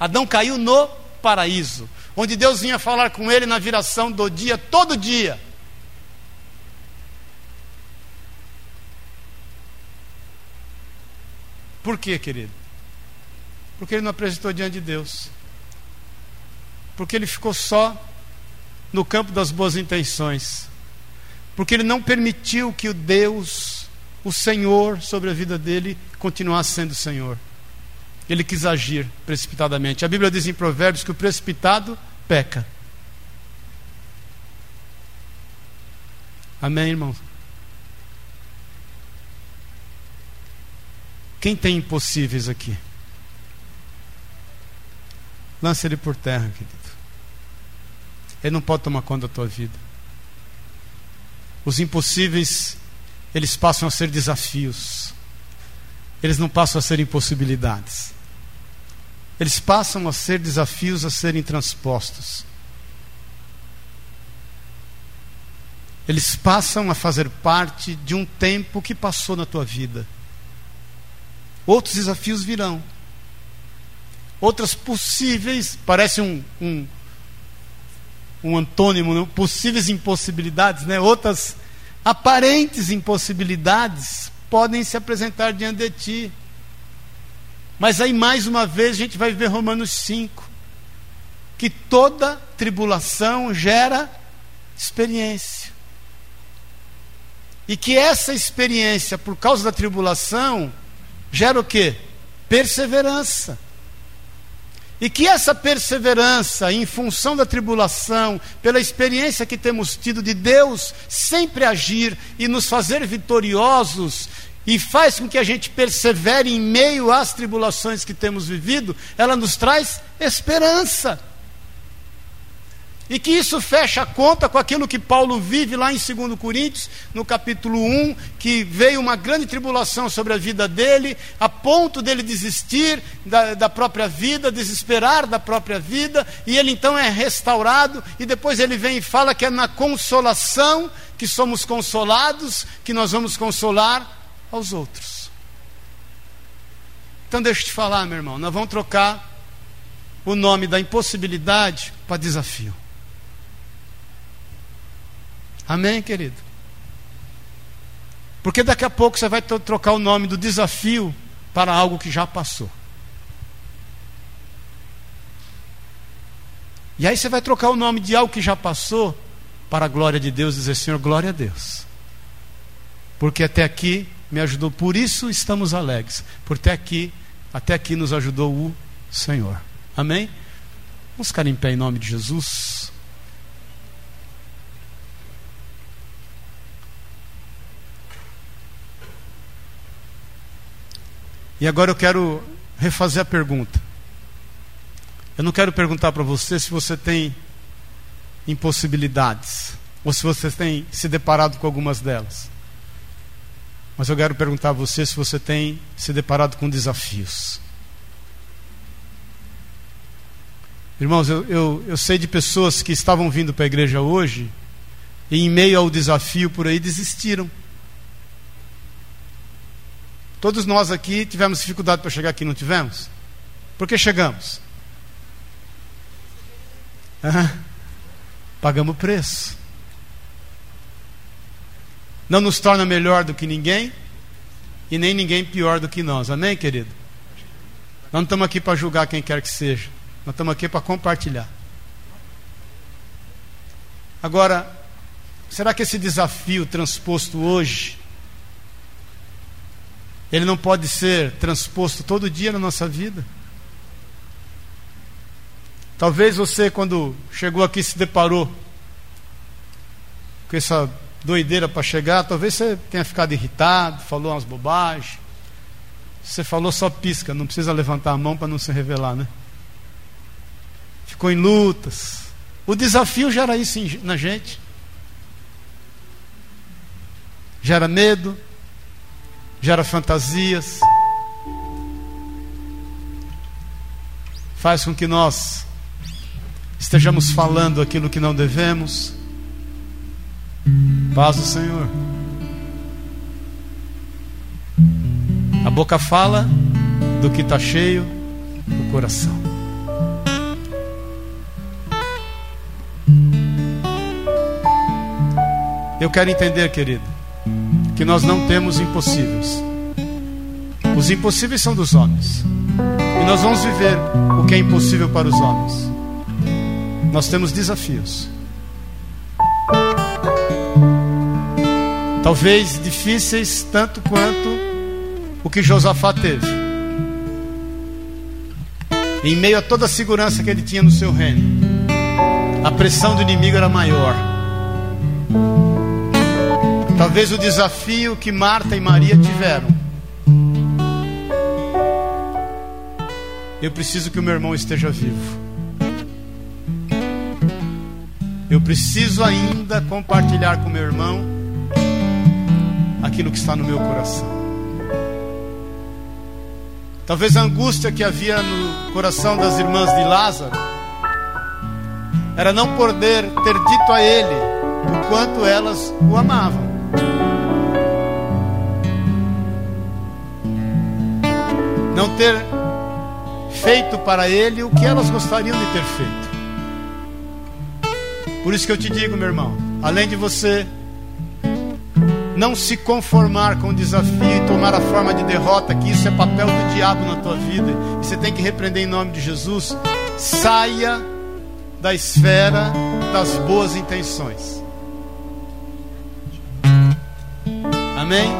Adão caiu no paraíso, onde Deus vinha falar com ele na viração do dia, todo dia. Por quê, querido? Porque ele não apresentou diante de Deus. Porque ele ficou só no campo das boas intenções. Porque ele não permitiu que o Deus, o Senhor sobre a vida dele, continuasse sendo Senhor. Ele quis agir precipitadamente. A Bíblia diz em Provérbios que o precipitado peca. Amém, irmão? Quem tem impossíveis aqui? Lance ele por terra, querido. Ele não pode tomar conta da tua vida. Os impossíveis, eles passam a ser desafios. Eles não passam a ser impossibilidades. Eles passam a ser desafios a serem transpostos. Eles passam a fazer parte de um tempo que passou na tua vida. Outros desafios virão. Outras possíveis, parece um, um, um antônimo, né? possíveis impossibilidades, né? outras aparentes impossibilidades podem se apresentar diante de ti. Mas aí, mais uma vez, a gente vai ver Romanos 5: que toda tribulação gera experiência. E que essa experiência, por causa da tribulação, gera o que? Perseverança. E que essa perseverança, em função da tribulação, pela experiência que temos tido de Deus sempre agir e nos fazer vitoriosos, e faz com que a gente persevere em meio às tribulações que temos vivido, ela nos traz esperança. E que isso fecha a conta com aquilo que Paulo vive lá em 2 Coríntios, no capítulo 1, que veio uma grande tribulação sobre a vida dele, a ponto dele desistir da, da própria vida, desesperar da própria vida, e ele então é restaurado, e depois ele vem e fala que é na consolação que somos consolados, que nós vamos consolar aos outros. Então deixa eu te falar, meu irmão, nós vamos trocar o nome da impossibilidade para desafio. Amém, querido? Porque daqui a pouco você vai trocar o nome do desafio para algo que já passou. E aí você vai trocar o nome de algo que já passou para a glória de Deus, dizer Senhor, glória a Deus. Porque até aqui me ajudou, por isso estamos alegres. Porque até aqui, até aqui nos ajudou o Senhor. Amém? Vamos ficar em pé em nome de Jesus. E agora eu quero refazer a pergunta. Eu não quero perguntar para você se você tem impossibilidades, ou se você tem se deparado com algumas delas. Mas eu quero perguntar a você se você tem se deparado com desafios. Irmãos, eu, eu, eu sei de pessoas que estavam vindo para a igreja hoje e, em meio ao desafio por aí, desistiram. Todos nós aqui tivemos dificuldade para chegar aqui, não tivemos? Por que chegamos? Pagamos preço. Não nos torna melhor do que ninguém e nem ninguém pior do que nós. Amém, querido? Nós não estamos aqui para julgar quem quer que seja. Nós estamos aqui para compartilhar. Agora, será que esse desafio transposto hoje ele não pode ser transposto todo dia na nossa vida. Talvez você, quando chegou aqui, se deparou com essa doideira para chegar, talvez você tenha ficado irritado, falou umas bobagens. Você falou só pisca, não precisa levantar a mão para não se revelar, né? Ficou em lutas. O desafio gera isso na gente. Gera medo, gera fantasias, faz com que nós estejamos falando aquilo que não devemos. Paz do Senhor. A boca fala do que está cheio, o coração. Eu quero entender, querido que nós não temos impossíveis. Os impossíveis são dos homens. E nós vamos viver o que é impossível para os homens. Nós temos desafios. Talvez difíceis tanto quanto o que Josafá teve. Em meio a toda a segurança que ele tinha no seu reino, a pressão do inimigo era maior. Talvez o desafio que Marta e Maria tiveram. Eu preciso que o meu irmão esteja vivo. Eu preciso ainda compartilhar com meu irmão aquilo que está no meu coração. Talvez a angústia que havia no coração das irmãs de Lázaro era não poder ter dito a ele o quanto elas o amavam. Não ter feito para ele o que elas gostariam de ter feito. Por isso que eu te digo, meu irmão, além de você não se conformar com o desafio e tomar a forma de derrota, que isso é papel do diabo na tua vida, e você tem que repreender em nome de Jesus, saia da esfera das boas intenções. Amém?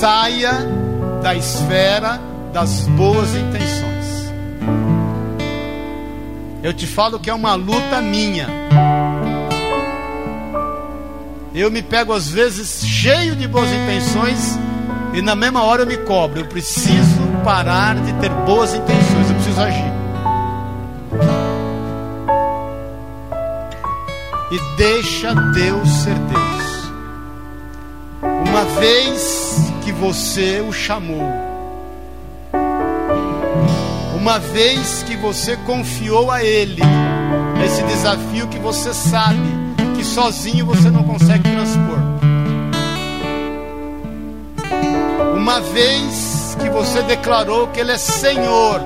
Saia da esfera das boas intenções. Eu te falo que é uma luta minha. Eu me pego às vezes cheio de boas intenções e na mesma hora eu me cobro. Eu preciso parar de ter boas intenções, eu preciso agir. e deixa Deus ser Deus. Uma vez você o chamou, uma vez que você confiou a Ele esse desafio que você sabe que sozinho você não consegue transpor. Uma vez que você declarou que Ele é Senhor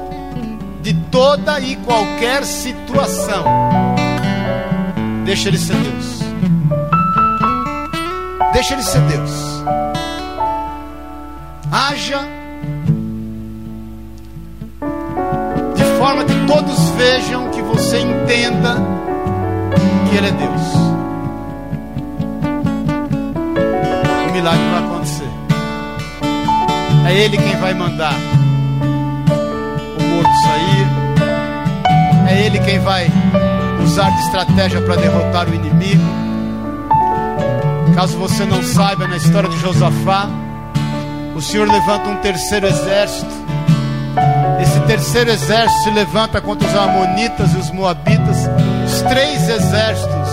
de toda e qualquer situação Deixa ele ser Deus. Deixa ele ser Deus. Haja de forma que todos vejam que você entenda que Ele é Deus. O milagre vai acontecer. É Ele quem vai mandar o morto sair. É Ele quem vai usar de estratégia para derrotar o inimigo. Caso você não saiba, na história de Josafá, o Senhor levanta um terceiro exército. Esse terceiro exército se levanta contra os Amonitas e os Moabitas. Os três exércitos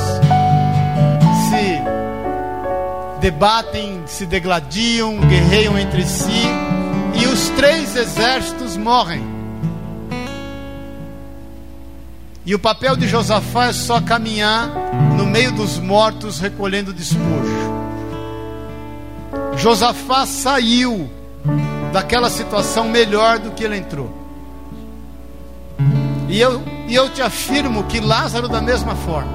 se debatem, se degladiam, guerreiam entre si. E os três exércitos morrem. E o papel de Josafá é só caminhar no meio dos mortos recolhendo despojo. Josafá saiu daquela situação melhor do que ele entrou. E eu, e eu te afirmo que Lázaro, da mesma forma.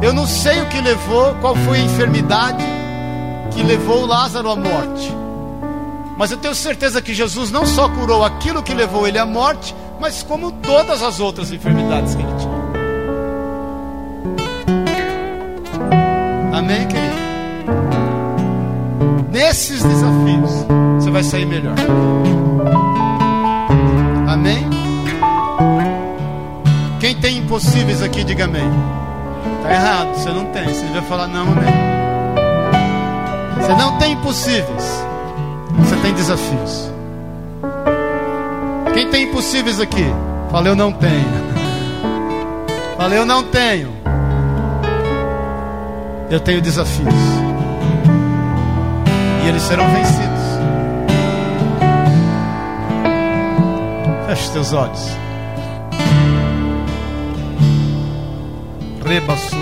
Eu não sei o que levou, qual foi a enfermidade que levou Lázaro à morte. Mas eu tenho certeza que Jesus não só curou aquilo que levou ele à morte, mas como todas as outras enfermidades que ele tinha. Amém? Nesses desafios, você vai sair melhor. Amém? Quem tem impossíveis aqui, diga amém. Está errado, você não tem. Você deve falar não, amém. Você não tem impossíveis, você tem desafios. Quem tem impossíveis aqui? Fala, eu não tenho. Fala, eu não tenho. Eu tenho desafios. E eles serão vencidos. Feche teus olhos. Rebassure canta.